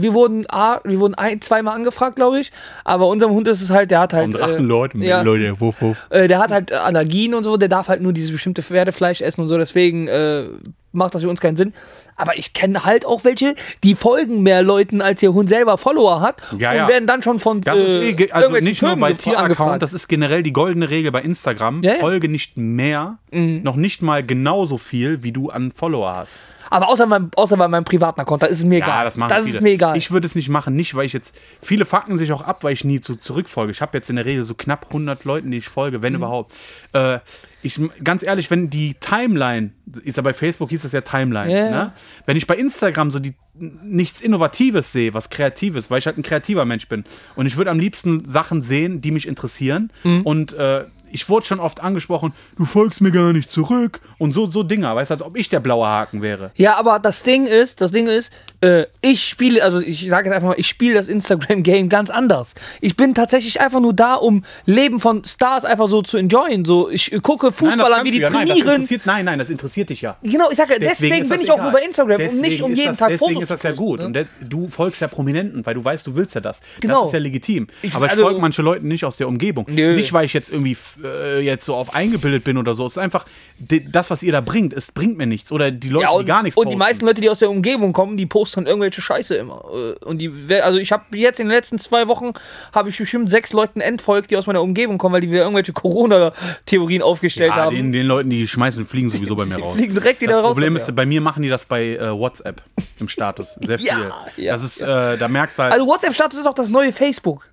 Speaker 1: wir wurden, A, wir wurden ein, zweimal angefragt, glaube ich. Aber unserem Hund ist es halt, der hat halt.
Speaker 2: Unsere achten
Speaker 1: äh,
Speaker 2: Leute,
Speaker 1: ja,
Speaker 2: Leute, wuff, wuff.
Speaker 1: äh, der hat halt Allergien und so, der darf halt nur dieses bestimmte Pferdefleisch essen und so, deswegen äh, macht das für uns keinen Sinn. Aber ich kenne halt auch welche, die folgen mehr Leuten, als ihr Hund selber Follower hat
Speaker 2: Ja,
Speaker 1: und
Speaker 2: ja.
Speaker 1: werden dann schon von
Speaker 2: Das ist
Speaker 1: äh,
Speaker 2: eh, ge- also nicht nur
Speaker 1: Firmen
Speaker 2: bei
Speaker 1: gefra-
Speaker 2: Tieraccount, das ist generell die goldene Regel bei Instagram.
Speaker 1: Ja.
Speaker 2: Folge nicht mehr, noch nicht mal genauso viel, wie du an Follower hast.
Speaker 1: Aber außer, mein, außer bei meinem privaten Account, da ist es mir egal.
Speaker 2: Ja, das machen
Speaker 1: das
Speaker 2: viele.
Speaker 1: ist mir egal.
Speaker 2: Ich würde es nicht machen, nicht weil ich jetzt. Viele fucken sich auch ab, weil ich nie zu, zurückfolge. Ich habe jetzt in der Regel so knapp 100 Leuten, die ich folge,
Speaker 1: Mhm.
Speaker 2: wenn überhaupt. Äh, ich, ganz ehrlich, wenn die Timeline, ist ja bei Facebook hieß das ja Timeline,
Speaker 1: ja.
Speaker 2: ne? wenn ich bei Instagram so die nichts Innovatives sehe, was Kreatives, weil ich halt ein kreativer Mensch bin. Und ich würde am liebsten Sachen sehen, die mich interessieren.
Speaker 1: Mhm.
Speaker 2: Und äh, ich wurde schon oft angesprochen, du folgst mir gar nicht zurück. Und so, so Dinger, weißt du, als ob ich der blaue Haken wäre.
Speaker 1: Ja, aber das Ding ist, das Ding ist, äh, ich spiele, also ich sage jetzt einfach mal, ich spiele das Instagram-Game ganz anders. Ich bin tatsächlich einfach nur da, um Leben von Stars einfach so zu enjoyen. So, ich gucke Fußballer, wie die
Speaker 2: ja. Nein, das
Speaker 1: trainieren.
Speaker 2: nein, nein, das interessiert dich ja.
Speaker 1: genau, ich sage, deswegen,
Speaker 2: Deswegen
Speaker 1: bin ich auch
Speaker 2: egal.
Speaker 1: nur bei Instagram und nicht
Speaker 2: Deswegen
Speaker 1: um jeden
Speaker 2: das,
Speaker 1: Tag
Speaker 2: Deswegen
Speaker 1: Fotos
Speaker 2: ist das ja gut.
Speaker 1: ne?
Speaker 2: Und du folgst ja Prominenten, weil du weißt, du willst ja das.
Speaker 1: Genau.
Speaker 2: Das ist ja legitim.
Speaker 1: Ich-
Speaker 2: Aber ich
Speaker 1: also-
Speaker 2: folge manche Leuten nicht aus der Umgebung.
Speaker 1: Nö.
Speaker 2: Nicht, weil ich jetzt irgendwie äh, jetzt so auf eingebildet bin oder so. Es ist einfach, das, was ihr da bringt, es bringt mir nichts. Oder die Leute,
Speaker 1: Ja,
Speaker 2: die
Speaker 1: und,
Speaker 2: gar nichts
Speaker 1: und die
Speaker 2: posten.
Speaker 1: meisten Leute, die aus der Umgebung kommen, die posten irgendwelche Scheiße immer. Äh, Und die, wer- also ich habe jetzt in den letzten zwei Wochen habe ich bestimmt sechs Leuten entfolgt, die aus meiner Umgebung kommen, weil die wieder irgendwelche Corona-Theorien aufgestellt
Speaker 2: ja,
Speaker 1: haben.
Speaker 2: den, den Leuten, die schmeißen, fliegen sowieso bei mir raus.
Speaker 1: fliegen direkt wieder
Speaker 2: das
Speaker 1: raus
Speaker 2: Problem
Speaker 1: bei
Speaker 2: ist, bei mir machen die das bei äh, WhatsApp im Status. Sehr viel.
Speaker 1: Ja, ja,
Speaker 2: das ist, äh, da merkst du halt,
Speaker 1: Also WhatsApp-Status ist auch das neue Facebook.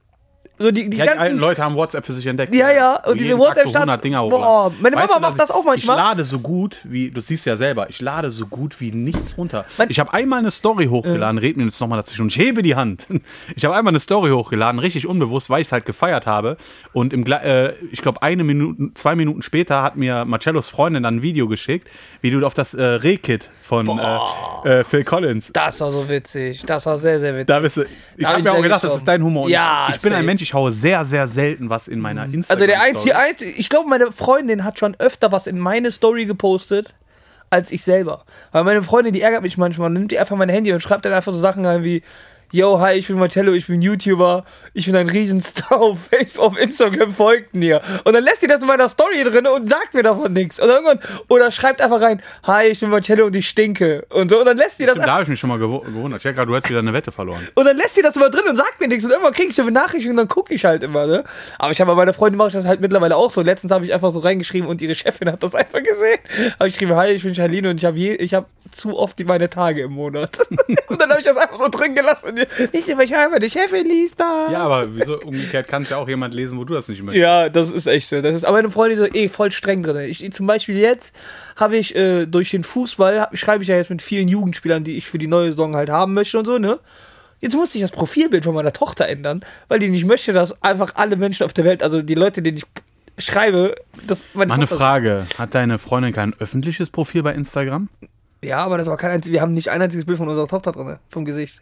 Speaker 1: So die, die
Speaker 2: Ja, die alten
Speaker 1: ganzen.
Speaker 2: Leute haben WhatsApp für sich entdeckt.
Speaker 1: Ja, ja,
Speaker 2: Und
Speaker 1: und diese
Speaker 2: 100 Dinger
Speaker 1: Boah, meine Mama
Speaker 2: du,
Speaker 1: macht
Speaker 2: dass
Speaker 1: das auch manchmal.
Speaker 2: Ich lade so gut wie, du siehst ja selber, ich lade so gut wie nichts runter.
Speaker 1: Mein-
Speaker 2: ich habe einmal eine Story hochgeladen, red mir jetzt nochmal dazwischen und ich hebe die Hand. Ich habe einmal eine Story hochgeladen, richtig unbewusst, weil ich es halt gefeiert habe. Und im, äh, ich glaube, eine Minute, zwei Minuten später hat mir Marcellos Freundin dann ein Video geschickt, wie du auf das äh, Reh-Kit von äh, äh, Phil Collins
Speaker 1: Das war so witzig. Das war sehr, sehr witzig.
Speaker 2: da bist du, ich
Speaker 1: hab
Speaker 2: habe
Speaker 1: ich
Speaker 2: mir auch gedacht, das
Speaker 1: gestorben.
Speaker 2: ist dein Humor. Und
Speaker 1: Ja,
Speaker 2: ich, ich bin ein. Mensch, ich haue sehr, sehr selten was in meiner Instagram.
Speaker 1: Also der einzige, einzige ich glaube, meine Freundin hat schon öfter was in meine Story gepostet, als ich selber. Weil meine Freundin, die ärgert mich manchmal, nimmt die einfach mein Handy und schreibt dann einfach so Sachen rein wie, Yo, hi, ich bin Marcello, ich bin YouTuber, ich bin ein Riesenstar auf Facebook, auf Instagram, folgt mir. Und dann lässt sie das in meiner Story drin und sagt mir davon nichts. Oder irgendwann, oder schreibt einfach rein, hi, ich bin Marcello und ich stinke. Und so, und dann lässt sie das
Speaker 2: Da habe ich mich schon mal gewu- gewundert. Ich gerade, du hättest wieder eine Wette verloren.
Speaker 1: und dann lässt sie das immer drin und sagt mir nichts. Und irgendwann kriege ich so eine Benachrichtigung und dann gucke ich halt immer, ne? Aber ich habe bei meiner Freundin mache ich das halt mittlerweile auch so. Letztens habe ich einfach so reingeschrieben und ihre Chefin hat das einfach gesehen. Habe ich geschrieben, hi, ich bin Charlene und ich habe je, ich habe zu oft die meine Tage im Monat. und dann habe ich das einfach so drin gelassen. Ich habe die Chefin liest da.
Speaker 2: Ja, aber wieso umgekehrt kann es ja auch jemand lesen, wo du das nicht möchtest.
Speaker 1: Ja, das ist echt so. Das ist, aber meine Freundin ist so eh voll streng drin. Ich, zum Beispiel jetzt habe ich äh, durch den Fußball, hab, schreibe ich ja jetzt mit vielen Jugendspielern, die ich für die neue Saison halt haben möchte und so, ne? Jetzt musste ich das Profilbild von meiner Tochter ändern, weil die nicht möchte, dass einfach alle Menschen auf der Welt, also die Leute, denen ich schreibe, dass meine
Speaker 2: Mal eine
Speaker 1: Tochter-
Speaker 2: Frage. Hat deine Freundin kein öffentliches Profil bei Instagram?
Speaker 1: Ja, aber das war kein einziges, wir haben nicht ein einziges Bild von unserer Tochter drin, vom Gesicht.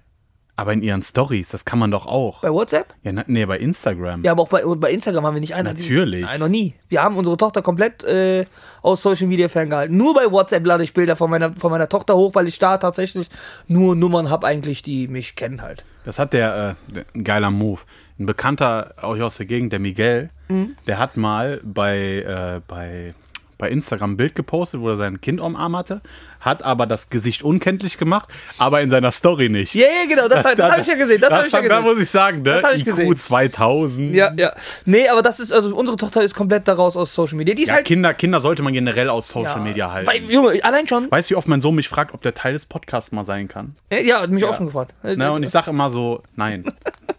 Speaker 2: Aber in ihren Stories, das kann man doch auch.
Speaker 1: Bei WhatsApp?
Speaker 2: Ja, na, nee, bei Instagram.
Speaker 1: Ja, aber auch bei, bei Instagram haben wir nicht einen.
Speaker 2: Natürlich.
Speaker 1: Nein, noch nie. Wir haben unsere Tochter komplett äh, aus Social Media ferngehalten. Nur bei WhatsApp lade ich Bilder von meiner, von meiner Tochter hoch, weil ich da tatsächlich nur Nummern habe, eigentlich, die mich kennen halt.
Speaker 2: Das hat der, äh, ein geiler Move. Ein Bekannter auch aus der Gegend, der Miguel,
Speaker 1: Mhm.
Speaker 2: der hat mal bei, äh, bei, bei Instagram ein Bild gepostet, wo er sein Kind am Arm hatte, hat aber das Gesicht unkenntlich gemacht, aber in seiner Story nicht.
Speaker 1: Ja, ja, genau, das, das, das habe ich ja gesehen. Das,
Speaker 2: Das,
Speaker 1: hab ich ja
Speaker 2: schon- da
Speaker 1: gesehen.
Speaker 2: muss ich sagen, ne?
Speaker 1: Das ich
Speaker 2: IQ
Speaker 1: gesehen.
Speaker 2: 2000.
Speaker 1: Ja, ja. Nee, aber das ist, also unsere Tochter ist komplett daraus aus Social Media. Die ist
Speaker 2: Ja,
Speaker 1: halt.
Speaker 2: Kinder, Kinder sollte man generell aus Social
Speaker 1: ja,
Speaker 2: Media halten.
Speaker 1: Weil, Junge, allein schon.
Speaker 2: weißt du, wie oft mein Sohn mich fragt, ob der Teil des Podcasts mal sein kann?
Speaker 1: Ja, hat mich auch schon gefragt.
Speaker 2: Ne? Und ich sage immer so, nein.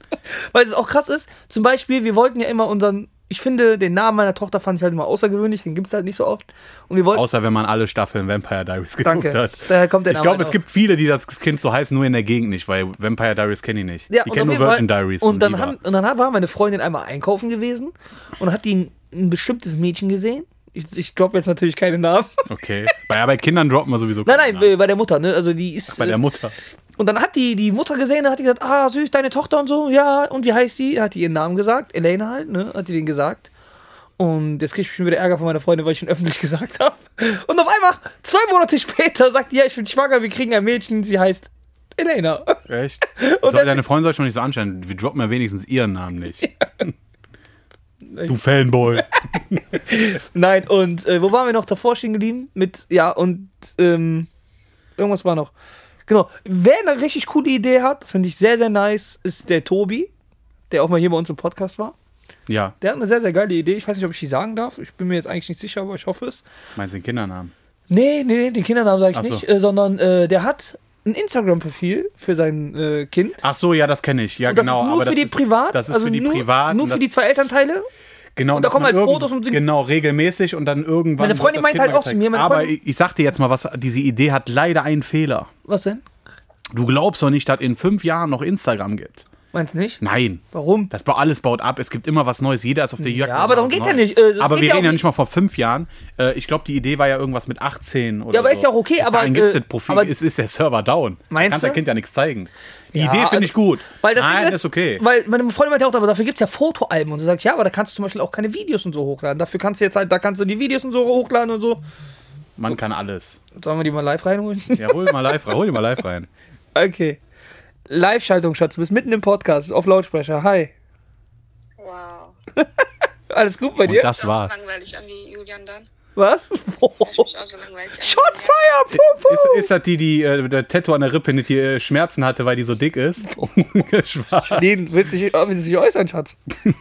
Speaker 1: Weil es auch krass ist, zum Beispiel, wir wollten ja immer unseren. Ich finde, den Namen meiner Tochter fand ich halt immer außergewöhnlich, den gibt es halt nicht so oft. Und wir wollten.
Speaker 2: Außer wenn man alle Staffeln Vampire Diaries geguckt
Speaker 1: Danke.
Speaker 2: hat.
Speaker 1: Daher kommt der
Speaker 2: ich glaube,
Speaker 1: halt
Speaker 2: es
Speaker 1: auch.
Speaker 2: gibt viele, die das Kind so heißen, nur in der Gegend nicht, weil Vampire Diaries kenne ich nicht.
Speaker 1: Ja,
Speaker 2: kennen
Speaker 1: auf
Speaker 2: nur Virgin
Speaker 1: Fall-
Speaker 2: Diaries.
Speaker 1: Und dann, haben, und dann war meine Freundin einmal einkaufen gewesen und hat die ein, ein bestimmtes Mädchen gesehen. Ich, ich droppe jetzt natürlich keine Namen.
Speaker 2: Okay. Bei, bei Kindern droppen wir sowieso
Speaker 1: Nein,
Speaker 2: keine
Speaker 1: nein,
Speaker 2: Namen.
Speaker 1: äh, bei der Mutter, ne? Also die ist.
Speaker 2: Bei der
Speaker 1: äh,
Speaker 2: Mutter.
Speaker 1: Und dann hat die die Mutter gesehen, dann hat die gesagt, ah, süß, deine Tochter und so, ja, und wie heißt die? Hat die ihren Namen gesagt, Elena halt, ne, hat die den gesagt. Und jetzt krieg ich schon wieder Ärger von meiner Freundin, weil ich ihn öffentlich gesagt habe. Und auf einmal, zwei Monate später, sagt die, ja, ich bin schwanger, wir kriegen ein Mädchen, sie heißt Elena.
Speaker 2: Echt?
Speaker 1: Und
Speaker 2: Soll,
Speaker 1: dann-
Speaker 2: deine Freundin soll schon nicht so anstellen. Wir droppen ja wenigstens ihren Namen nicht. Du Fanboy.
Speaker 1: Nein, und äh, wo waren wir noch davor stehen geblieben? Mit, ja, und ähm, irgendwas war noch. Genau, wer eine richtig coole Idee hat, das finde ich sehr, sehr nice, ist der Tobi, der auch mal hier bei uns im Podcast war.
Speaker 2: Ja,
Speaker 1: Der hat eine sehr, sehr geile Idee. Ich weiß nicht, ob ich die sagen darf. Ich bin mir jetzt eigentlich nicht sicher, aber ich hoffe es.
Speaker 2: meinst du den Kindernamen?
Speaker 1: Nee, nee, nee, den Kindernamen sage ich
Speaker 2: so.
Speaker 1: nicht, äh, sondern äh, der hat ein Instagram-Profil für sein äh, Kind.
Speaker 2: Ach so, ja, das kenne ich. Ja,
Speaker 1: Und das
Speaker 2: genau.
Speaker 1: ist nur
Speaker 2: aber
Speaker 1: für
Speaker 2: das
Speaker 1: die
Speaker 2: ist,
Speaker 1: Privat.
Speaker 2: Das ist
Speaker 1: also
Speaker 2: für die
Speaker 1: nur,
Speaker 2: Privaten.
Speaker 1: Nur für
Speaker 2: das-
Speaker 1: die zwei Elternteile.
Speaker 2: Genau,
Speaker 1: Und da kommen halt Fotos und
Speaker 2: Genau, regelmäßig und dann irgendwann.
Speaker 1: Meine Freundin meint halt auch zu mir, meine
Speaker 2: Aber
Speaker 1: Freundin-
Speaker 2: ich, ich sag dir jetzt mal was, diese Idee hat leider einen Fehler.
Speaker 1: Was denn?
Speaker 2: Du glaubst doch nicht, dass in fünf Jahren noch Instagram gibt.
Speaker 1: Meinst du nicht?
Speaker 2: Nein.
Speaker 1: Warum?
Speaker 2: Das ba- alles baut ab. Es gibt immer was Neues. Jeder ist auf der Jagd.
Speaker 1: Ja, aber darum
Speaker 2: was
Speaker 1: geht's ja nicht. Äh,
Speaker 2: aber
Speaker 1: geht
Speaker 2: wir
Speaker 1: ja
Speaker 2: reden ja nicht mal vor fünf Jahren. Äh, ich glaube, die Idee war ja irgendwas mit 18 oder
Speaker 1: Ja, aber
Speaker 2: so.
Speaker 1: ist ja auch okay,
Speaker 2: Bis
Speaker 1: aber,
Speaker 2: dahin gibt's
Speaker 1: äh,
Speaker 2: das Profil,
Speaker 1: aber-
Speaker 2: ist, ist der Server down.
Speaker 1: Meinst
Speaker 2: Kannst der
Speaker 1: du?
Speaker 2: Kind ja nichts zeigen. Die
Speaker 1: Ja,
Speaker 2: Idee finde
Speaker 1: also-
Speaker 2: ich gut.
Speaker 1: Weil das
Speaker 2: Nein,
Speaker 1: Ding
Speaker 2: ist okay.
Speaker 1: Weil meine Freundin meinte auch, aber dafür gibt es ja Fotoalben. Und du sagst, ja, aber da kannst du zum Beispiel auch keine Videos und so hochladen. Dafür kannst du jetzt halt, da kannst du die Videos und so hochladen und so.
Speaker 2: Man kann alles.
Speaker 1: Sollen wir die mal live reinholen?
Speaker 2: Ja, hol mal live rein. Hol die mal live rein.
Speaker 1: Okay. Live-Schaltung, Schatz. Du bist mitten im Podcast, auf Lautsprecher. Hi.
Speaker 3: Wow.
Speaker 1: Alles gut bei
Speaker 2: Und
Speaker 1: dir?
Speaker 2: das
Speaker 3: Ist auch
Speaker 2: war's.
Speaker 3: so langweilig an wie Julian dann.
Speaker 1: Was?
Speaker 3: Auch so.
Speaker 1: Shots fire! Puh,
Speaker 2: Ist, ist das die, die äh, der Tattoo an der Rippe nicht die äh, Schmerzen hatte, weil die so dick ist?
Speaker 1: Den willst du dich, äh, willst du dich äußern, Schatz?
Speaker 3: Hm,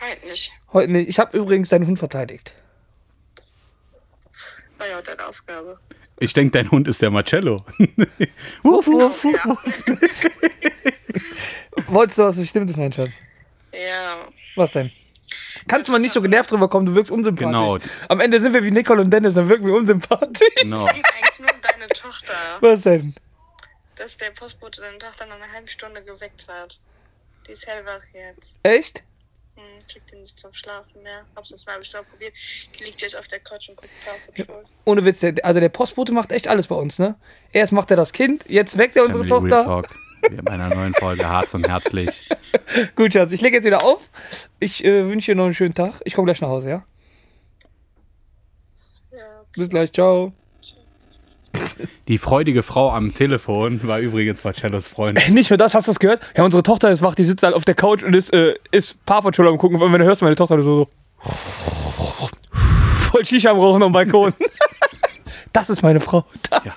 Speaker 3: halt nicht.
Speaker 1: Heute nicht. Ich habe übrigens deinen Hund verteidigt.
Speaker 3: War ja auch deine Aufgabe.
Speaker 2: Ich denke, dein Hund ist der Marcello.
Speaker 1: Wuff, wuff, wuff. Wolltest du was Bestimmtes, mein Schatz?
Speaker 3: ja.
Speaker 1: Was denn? Kannst du mal nicht so genervt drüber kommen, du wirkst unsympathisch.
Speaker 2: Genau.
Speaker 1: Am Ende sind wir wie Nicole und Dennis, dann wirken wir unsympathisch.
Speaker 2: Genau.
Speaker 3: Ich eigentlich nur deine Tochter,
Speaker 1: Was denn?
Speaker 3: dass der Postbote deine Tochter nach einer halben Stunde geweckt hat. Die ist hellwach jetzt.
Speaker 1: Echt?
Speaker 3: Hm, kriegt ihn nicht zum Schlafen mehr. Hab's jetzt eine halbe Stunde probiert. Die liegt jetzt auf der Couch und guckt Paw Patrol.
Speaker 1: Ohne Witz, der, also der Postbote macht echt alles bei uns, ne? Erst macht er das Kind, jetzt weckt er unsere
Speaker 2: Family Real
Speaker 1: Tochter.
Speaker 2: Talk. Wir bei einer neuen Folge Harz und Herzlich.
Speaker 1: Gut, Schatz, ich lege jetzt wieder auf. Ich äh, wünsche dir noch einen schönen Tag. Ich komme gleich nach Hause, ja?
Speaker 3: Ja, okay.
Speaker 1: Bis gleich, ciao.
Speaker 2: Die freudige Frau am Telefon war übrigens Marcellos Freundin.
Speaker 1: Nicht nur das, hast du das gehört? Ja, unsere Tochter ist wach, die sitzt halt auf der Couch und ist, äh, ist Paw Patrol am gucken. Und wenn du hörst, meine Tochter so, so voll Shisha am Rauchen am Balkon. das ist meine Frau. Das,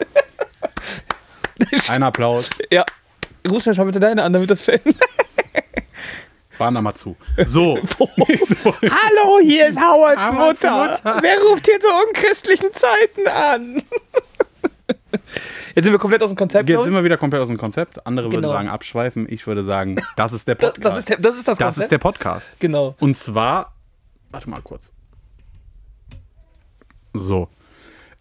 Speaker 2: Ein Applaus.
Speaker 1: ja. Ruf jetzt mal bitte deine an, damit das.
Speaker 2: Waren da mal zu. So.
Speaker 1: Hallo, hier ist Howards
Speaker 2: Howards
Speaker 1: Mutter.
Speaker 2: Mutter.
Speaker 1: Wer ruft hier zu unchristlichen Zeiten an? Jetzt sind wir komplett aus dem Konzept.
Speaker 2: Jetzt sind wir wieder komplett aus dem Konzept. Andere würden
Speaker 1: Genau.
Speaker 2: sagen abschweifen. Ich würde sagen, das ist der. Podcast.
Speaker 1: das, ist der, das ist das
Speaker 2: Das ist der Podcast.
Speaker 1: genau.
Speaker 2: Und zwar, warte mal kurz. So.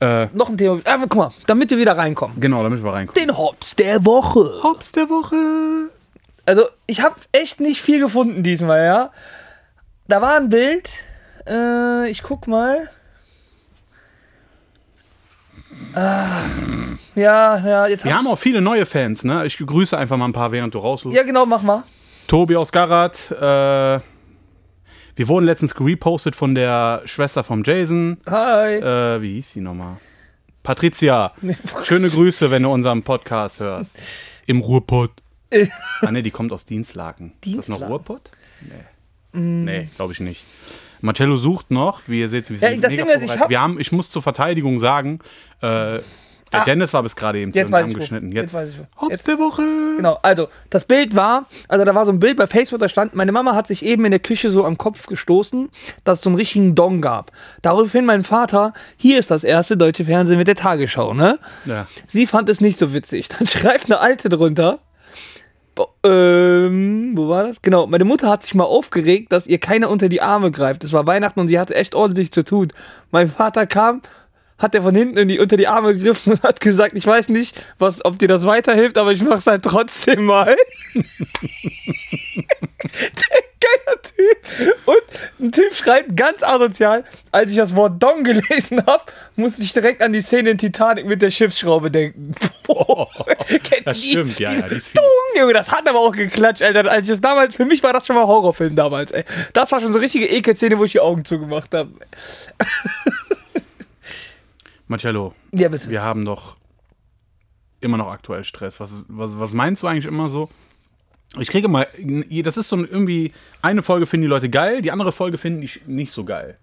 Speaker 2: Äh,
Speaker 1: Noch ein Thema. Aber guck mal, damit wir wieder reinkommen.
Speaker 2: genau, damit wir reinkommen.
Speaker 1: Den Hops der Woche.
Speaker 2: Hops der Woche.
Speaker 1: Also, ich habe echt nicht viel gefunden diesmal, ja. Da war ein Bild. Äh, ich guck mal. Ah, Ja, ja, jetzt
Speaker 2: Wir
Speaker 1: hab
Speaker 2: haben auch viele neue Fans, ne? Ich grüße einfach mal ein paar, während du rausrufst.
Speaker 1: ich, Ja, genau, mach mal.
Speaker 2: Tobi aus Garat. Äh, wir wurden letztens gerepostet von der Schwester vom Jason.
Speaker 1: Hi.
Speaker 2: Äh, wie hieß sie nochmal? Patricia. Schöne Grüße, wenn du unseren Podcast hörst. Im Ruhrpott. ah, ne, die kommt aus Dienstlaken. Ist das noch
Speaker 1: Dienstlaken?
Speaker 2: Ruhrpott? Nee. Nee, glaube ich nicht. Marcello sucht noch, wie ihr seht, wir
Speaker 1: Ja,
Speaker 2: sind
Speaker 1: das
Speaker 2: mega
Speaker 1: Ding ist, ich hab-
Speaker 2: wir haben, ich muss zur Verteidigung sagen, äh, der
Speaker 1: Ah.
Speaker 2: Dennis war bis gerade eben
Speaker 1: Jetzt wo.
Speaker 2: angeschnitten.
Speaker 1: Jetzt
Speaker 2: Jetzt,
Speaker 1: weiß ich wo.
Speaker 2: Hops
Speaker 1: Jetzt-
Speaker 2: der Woche.
Speaker 1: Genau, also das Bild war, also da war so ein Bild bei Facebook, da stand, meine Mama hat sich eben in der Küche so am Kopf gestoßen, dass es so einen richtigen Dong gab. Daraufhin mein Vater, hier ist das erste deutsche Fernsehen mit der Tagesschau, ne?
Speaker 2: Ja.
Speaker 1: Sie fand es nicht so witzig. Dann schreibt eine Alte drunter. Ähm, wo war das? Genau, meine Mutter hat sich mal aufgeregt, dass ihr keiner unter die Arme greift. Es war Weihnachten und sie hatte echt ordentlich zu tun. Mein Vater kam, hat er von hinten in die, unter die Arme gegriffen und hat gesagt, ich weiß nicht, was, ob dir das weiterhilft, aber ich mach's halt trotzdem mal. Geiler Typ. Und ein Typ schreibt ganz asozial, als ich das Wort Dong gelesen habe, musste ich direkt an die Szene in Titanic mit der Schiffsschraube denken. Boah. Kennst
Speaker 2: Das
Speaker 1: du die?
Speaker 2: stimmt, ja, ja, die ist.
Speaker 1: Dong, Junge, das hat aber auch geklatscht, Alter. Als ich das damals, für mich war das schon mal Horrorfilm damals, ey. Das war schon so richtige Ekelszene, wo ich die Augen zugemacht habe.
Speaker 2: Marcello,
Speaker 1: Ja, bitte.
Speaker 2: wir haben doch immer noch aktuell Stress. Was, was, was meinst du eigentlich immer so? Ich kriege mal, das ist so ein, irgendwie, eine Folge finden die Leute geil, die andere Folge finden die nicht so geil.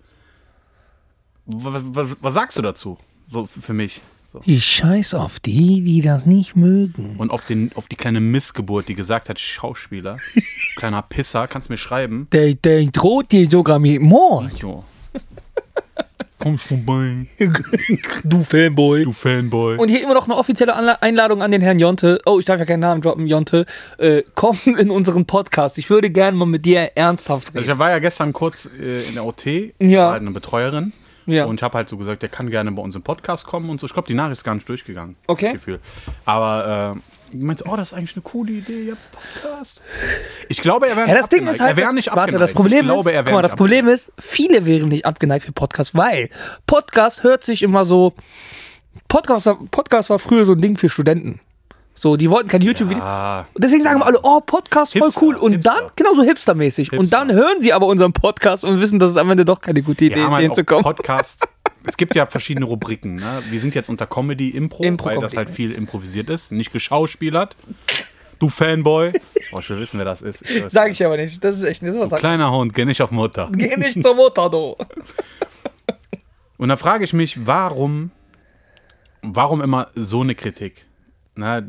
Speaker 2: Was, was, was sagst du dazu? So für mich. So.
Speaker 1: Ich scheiß auf die, die das nicht mögen.
Speaker 2: Und auf, den, auf die kleine Missgeburt, die gesagt hat, Schauspieler, kleiner Pisser, kannst mir schreiben.
Speaker 1: Der, der droht dir sogar mit Mord.
Speaker 2: Jo. Kommst vorbei,
Speaker 1: Du Fanboy.
Speaker 2: du Fanboy.
Speaker 1: Und hier immer noch eine offizielle Anla Einladung an den Herrn Jonte. Oh, ich darf ja keinen Namen droppen, Jonte. Äh, komm in unseren Podcast. Ich würde gerne mal mit dir ernsthaft
Speaker 2: Also
Speaker 1: reden.
Speaker 2: ich war ja gestern kurz äh, in der OT,
Speaker 1: Ja.
Speaker 2: war halt eine Betreuerin.
Speaker 1: Ja.
Speaker 2: Und ich habe halt so gesagt, der kann gerne bei uns im Podcast kommen und so. Ich glaube, die Nachricht ist gar nicht durchgegangen.
Speaker 1: Okay.
Speaker 2: Gefühl. Aber äh, ich meinte, oh, das ist eigentlich eine coole Idee, ja, Podcast. Ich glaube, er wäre
Speaker 1: Ja,
Speaker 2: nicht
Speaker 1: das Ding
Speaker 2: abgeneigt.
Speaker 1: ist halt,
Speaker 2: er wäre nicht
Speaker 1: warte,
Speaker 2: abgeneigt.
Speaker 1: das Problem
Speaker 2: ich glaube,
Speaker 1: ist,
Speaker 2: er
Speaker 1: guck
Speaker 2: wäre
Speaker 1: mal, das Problem ist, viele wären nicht abgeneigt für Podcast, weil Podcast hört sich immer so, Podcast, Podcast war früher so ein Ding für Studenten. So, die wollten kein YouTube-Video. Und Deswegen sagen wir alle, oh, Podcast voll
Speaker 2: Hipster,
Speaker 1: cool. Und
Speaker 2: Hipster.
Speaker 1: dann, genau so hipstermäßig. Und
Speaker 2: Hipster.
Speaker 1: dann hören sie aber unseren Podcast und wissen, dass es am Ende doch keine gute Idee
Speaker 2: haben
Speaker 1: ist, hier
Speaker 2: auch
Speaker 1: hinzukommen.
Speaker 2: Podcast. Es gibt ja verschiedene Rubriken. Ne? Wir sind jetzt unter Comedy Impro, weil das halt viel improvisiert ist, nicht geschauspielert. Du Fanboy. Oh, will wissen, wer das ist. Ich
Speaker 1: Sag ich aber nicht. Das ist echt nicht. Sowas sagt
Speaker 2: Kleiner Hund, geh nicht auf Mutter.
Speaker 1: Geh nicht zur Mutter, du.
Speaker 2: Und da frage ich mich, warum, warum immer so eine Kritik? Na,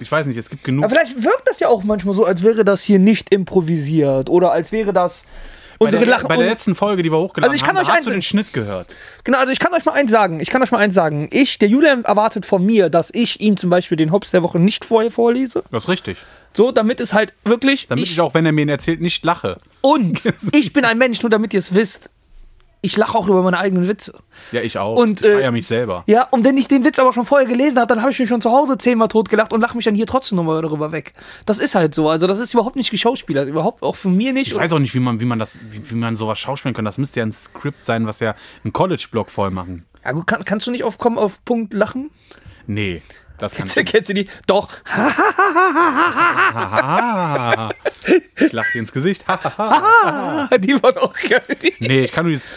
Speaker 2: ich weiß nicht, es gibt genug.
Speaker 1: Aber vielleicht wirkt das ja auch manchmal so, als wäre das hier nicht improvisiert oder als wäre das
Speaker 2: bei
Speaker 1: unsere
Speaker 2: der,
Speaker 1: Lachen.
Speaker 2: bei der letzten Folge, die wir hochgeladen
Speaker 1: Also ich kann
Speaker 2: haben,
Speaker 1: euch
Speaker 2: hast du den Schnitt gehört.
Speaker 1: Genau, also ich kann euch mal eins sagen. Ich kann euch mal eins sagen. Ich, der Julian erwartet von mir, dass ich ihm zum Beispiel den Hops der Woche nicht vorher vorlese.
Speaker 2: Das ist richtig.
Speaker 1: So, damit es halt wirklich.
Speaker 2: Damit ich, auch, wenn er mir ihn erzählt, nicht lache.
Speaker 1: und ich bin ein Mensch, nur damit ihr es wisst. Ich lache auch über meine eigenen Witze.
Speaker 2: Ja, ich auch.
Speaker 1: Und,
Speaker 2: ich
Speaker 1: äh,
Speaker 2: feier mich selber.
Speaker 1: Ja, und wenn ich den Witz aber schon vorher gelesen habe, dann habe ich mich schon zu Hause zehnmal totgelacht und lache mich dann hier trotzdem nochmal darüber weg. Das ist halt so. Also, das ist überhaupt nicht geschauspielert. Überhaupt auch von mir nicht.
Speaker 2: Ich weiß auch nicht, wie man, wie man das, wie, wie man sowas schauspielen kann. Das müsste ja ein Skript sein, was ja einen College-Blog voll machen.
Speaker 1: ja, gut, kann, kannst du nicht auf, komm, auf Punkt lachen?
Speaker 2: Nee, das kann ich
Speaker 1: Kennst, kennst du die? Doch.
Speaker 2: Ich lache dir ins Gesicht.
Speaker 1: die war doch geil.
Speaker 2: nee, ich kann nur dieses.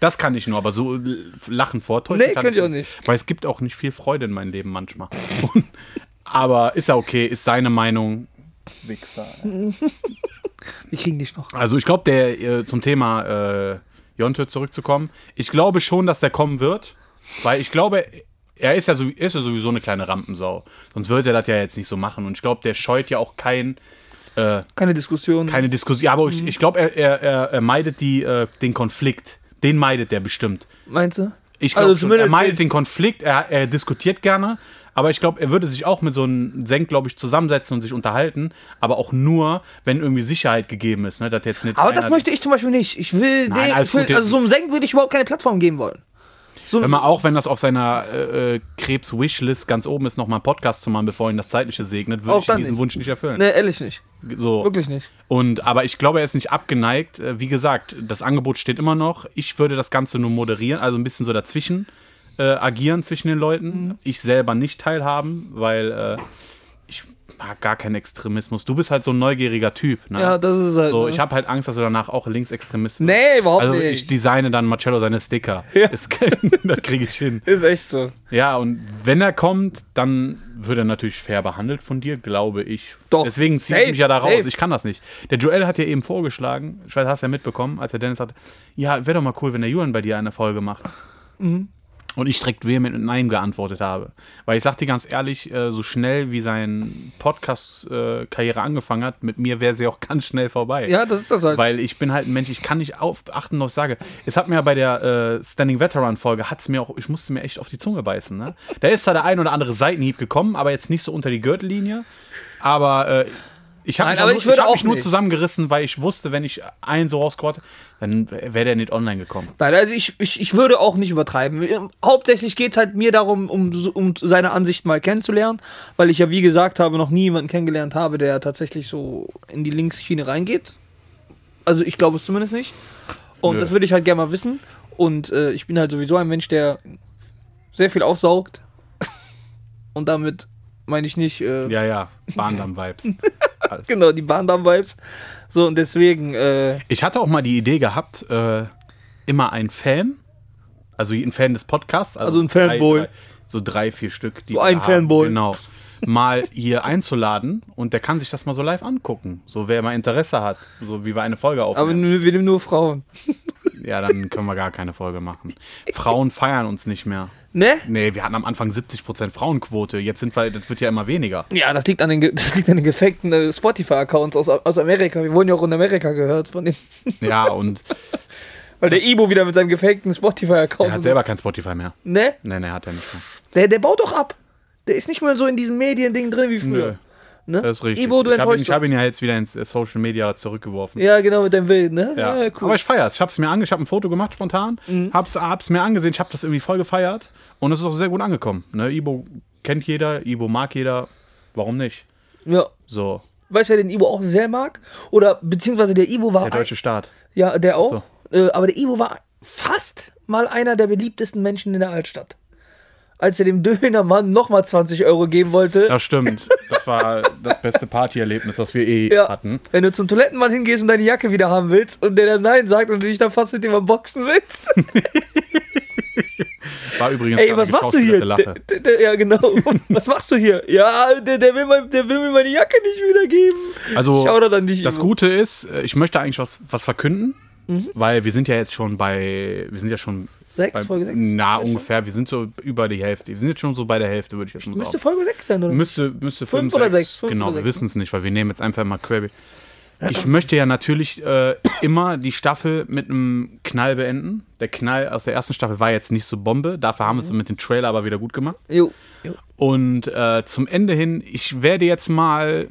Speaker 2: Das kann ich nur, aber so äh, Lachen vortäuschen.
Speaker 1: Nee,
Speaker 2: kann
Speaker 1: könnte ich auch nicht.
Speaker 2: Weil es gibt auch nicht viel Freude in meinem Leben manchmal. Und, aber ist ja okay, ist seine Meinung. Wichser.
Speaker 1: Wir kriegen dich noch.
Speaker 2: Also ich glaube, der äh, zum Thema äh, Jonte zurückzukommen, ich glaube schon, dass der kommen wird, weil ich glaube, er ist ja, so, ist ja sowieso eine kleine Rampensau. Sonst würde er das ja jetzt nicht so machen. Und ich glaube, der scheut ja auch kein, äh,
Speaker 1: Keine Diskussion.
Speaker 2: keine Diskussion. Ja, aber ich, ich glaube, er, er, er, meidet die, äh, den Konflikt. Den meidet er bestimmt.
Speaker 1: Meinst du?
Speaker 2: Ich glaube,
Speaker 1: Also
Speaker 2: er meidet den Konflikt, er, er diskutiert gerne, aber ich glaube, er würde sich auch mit so einem Senk, glaube ich, zusammensetzen und sich unterhalten, aber auch nur, wenn irgendwie Sicherheit gegeben ist. Ne? Dass jetzt nicht
Speaker 1: Aber das möchte ich zum Beispiel nicht. Ich will,
Speaker 2: Nein,
Speaker 1: den, ich will also so einem Senk würde ich überhaupt keine Plattform geben wollen. So,
Speaker 2: Wenn man auch, wenn das auf seiner äh, äh, Krebs-Wishlist ganz oben ist, nochmal einen Podcast zu machen, bevor ihn das Zeitliche segnet, würde ich diesen
Speaker 1: nicht.
Speaker 2: Wunsch nicht erfüllen.
Speaker 1: nee, ehrlich nicht.
Speaker 2: So.
Speaker 1: Wirklich nicht.
Speaker 2: Und, aber ich glaube, er ist nicht abgeneigt. Äh, Wie gesagt, das Angebot steht immer noch. Ich würde das Ganze nur moderieren, also ein bisschen so dazwischen äh, agieren zwischen den Leuten.
Speaker 1: Mhm.
Speaker 2: Ich selber nicht teilhaben, weil äh, mag gar keinen Extremismus. Du bist halt so ein neugieriger Typ. Ne?
Speaker 1: Ja, das ist halt.
Speaker 2: so,
Speaker 1: ne?
Speaker 2: ich habe halt Angst, dass du danach auch Linksextremist wirst.
Speaker 1: Nee, überhaupt
Speaker 2: Also
Speaker 1: nicht.
Speaker 2: ich designe dann Marcello seine Sticker.
Speaker 1: Ja.
Speaker 2: Das, das kriege ich hin.
Speaker 1: ist echt so.
Speaker 2: Ja, und wenn er kommt, dann wird er natürlich fair behandelt von dir, glaube ich.
Speaker 1: Doch,
Speaker 2: Deswegen ziehe ich mich ja da raus.
Speaker 1: safe.
Speaker 2: Ich kann das nicht. Der Joel hat ja eben vorgeschlagen, ich weiß, hast du ja mitbekommen, als der Dennis sagte, ja, wäre doch mal cool, wenn der Julian bei dir eine Folge macht.
Speaker 1: Mhm.
Speaker 2: Und ich direkt vehement mit Nein geantwortet habe. Weil ich sag dir ganz ehrlich, äh, so schnell wie sein Podcast-Karriere angefangen hat, mit mir wäre sie auch ganz schnell vorbei.
Speaker 1: Ja, das ist das halt.
Speaker 2: Weil ich bin halt ein Mensch, ich kann nicht auf, achten, was ich sage. Es hat mir ja bei der äh, Standing Veteran Folge, hat's mir auch, ich musste mir echt auf die Zunge beißen. Ne? Da ist da der ein oder andere Seitenhieb gekommen, aber jetzt nicht so unter die Gürtellinie. Aber äh, ich habe mich,
Speaker 1: aber
Speaker 2: nur,
Speaker 1: ich würde
Speaker 2: ich hab
Speaker 1: auch
Speaker 2: mich nur
Speaker 1: nicht.
Speaker 2: zusammengerissen, weil ich wusste, wenn ich einen so rausgehauen dann wäre der nicht online gekommen.
Speaker 1: Nein, also ich, ich, ich würde auch nicht übertreiben. Hauptsächlich geht es halt mir darum, um, um seine Ansicht mal kennenzulernen, weil ich ja, wie gesagt habe, noch nie jemanden kennengelernt habe, der tatsächlich so in die Linksschiene reingeht. Also ich glaube es zumindest nicht. Und
Speaker 2: Nö.
Speaker 1: das würde ich halt gerne mal wissen. Und äh, ich bin halt sowieso ein Mensch, der sehr viel aufsaugt. Und damit meine ich nicht, äh,
Speaker 2: Ja, ja, Bahndamm-Vibes. Alles.
Speaker 1: genau, die Bahndamm-Vibes. So, und deswegen, äh,
Speaker 2: Ich hatte auch mal die Idee gehabt, äh, immer ein Fan, also ein Fan des Podcasts,
Speaker 1: Also ein
Speaker 2: drei-
Speaker 1: Fanboy.
Speaker 2: drei, so drei, vier Stück, die
Speaker 1: So ein Fanboy.
Speaker 2: Genau. Mal hier einzuladen und der kann sich das mal so live angucken. So, wer mal Interesse hat, so wie wir eine Folge
Speaker 1: aber
Speaker 2: aufnehmen.
Speaker 1: nur- wir nehmen nur Frauen.
Speaker 2: ja, dann können wir gar keine Folge machen. Frauen feiern uns nicht mehr.
Speaker 1: Ne?
Speaker 2: Nee, wir hatten am Anfang 70% Frauenquote. Jetzt sind wir, das wird ja immer weniger.
Speaker 1: Ja, das liegt an den, das liegt an den gefakten äh, Spotify-Accounts aus, aus Amerika. Wir wurden ja auch in Amerika gehört von den,
Speaker 2: Ja, und
Speaker 1: weil der Ibo wieder mit seinem gefakten Spotify-Account.
Speaker 2: er hat selber kein Spotify mehr.
Speaker 1: Ne?
Speaker 2: Nee, nee, hat er nicht mehr.
Speaker 1: Der, der baut doch ab. Der ist nicht mehr so in diesem Mediending drin wie früher. Ne?
Speaker 2: Das ist richtig.
Speaker 1: Ibo, du
Speaker 2: ich habe ihn,
Speaker 1: enttäuscht
Speaker 2: ich hab ihn ja jetzt wieder ins äh, Social Media zurückgeworfen.
Speaker 1: Ja, genau, mit deinem Bild, ne?
Speaker 2: Ja.
Speaker 1: cool.
Speaker 2: Aber ich feier's. Ich hab's mir ange ich habe ein Foto gemacht spontan,
Speaker 1: Mhm.
Speaker 2: hab's, hab's mir angesehen, ich habe das irgendwie voll gefeiert und es ist auch sehr gut angekommen. Ne? Ibo kennt jeder, Ibo mag jeder, warum nicht?
Speaker 1: ja.
Speaker 2: So,
Speaker 1: Weißt du, wer den Ibo auch sehr mag? Oder beziehungsweise der Ibo war.
Speaker 2: der deutsche Staat.
Speaker 1: Ja, der auch. Äh, aber der Ibo war fast mal einer der beliebtesten Menschen in der Altstadt. Als er dem Dönermann nochmal 20 Euro geben wollte.
Speaker 2: Das stimmt. Das war das beste Partyerlebnis, was wir eh
Speaker 1: Ja.
Speaker 2: hatten.
Speaker 1: Wenn du zum Toilettenmann hingehst und deine Jacke wieder haben willst und der dann Nein sagt und du dich dann fast mit dem am Boxen willst.
Speaker 2: War übrigens
Speaker 1: Ey, was machst du hier? Der, der, der, ja, genau. was machst du hier? Ja, der, will mein, der will mir meine Jacke nicht wiedergeben.
Speaker 2: Also,
Speaker 1: an dich,
Speaker 2: das. Gute ist, äh, ich möchte eigentlich was, was verkünden,
Speaker 1: Mhm.
Speaker 2: weil wir sind ja jetzt schon bei, wir sind ja schon
Speaker 1: Sechs,
Speaker 2: bei,
Speaker 1: Folge sechs?
Speaker 2: na
Speaker 1: Sechs
Speaker 2: ungefähr, wir sind so über die Hälfte. Wir sind jetzt schon so bei der Hälfte, würde ich jetzt mal
Speaker 1: Müsste
Speaker 2: sagen.
Speaker 1: Folge 6 sein, oder?
Speaker 2: Müsste, müsste
Speaker 1: Fünf
Speaker 2: fünf,
Speaker 1: oder
Speaker 2: sechs,
Speaker 1: sechs, fünf
Speaker 2: Genau,
Speaker 1: oder
Speaker 2: wir wissen es nicht, weil wir nehmen jetzt einfach mal Query. Ich möchte ja natürlich äh, immer die Staffel mit einem Knall beenden. Der Knall aus der ersten Staffel war jetzt nicht so Bombe. Dafür haben wir es
Speaker 1: Mhm.
Speaker 2: mit dem Trailer aber wieder gut gemacht.
Speaker 1: Jo. jo.
Speaker 2: Und äh, zum Ende hin, ich werde jetzt mal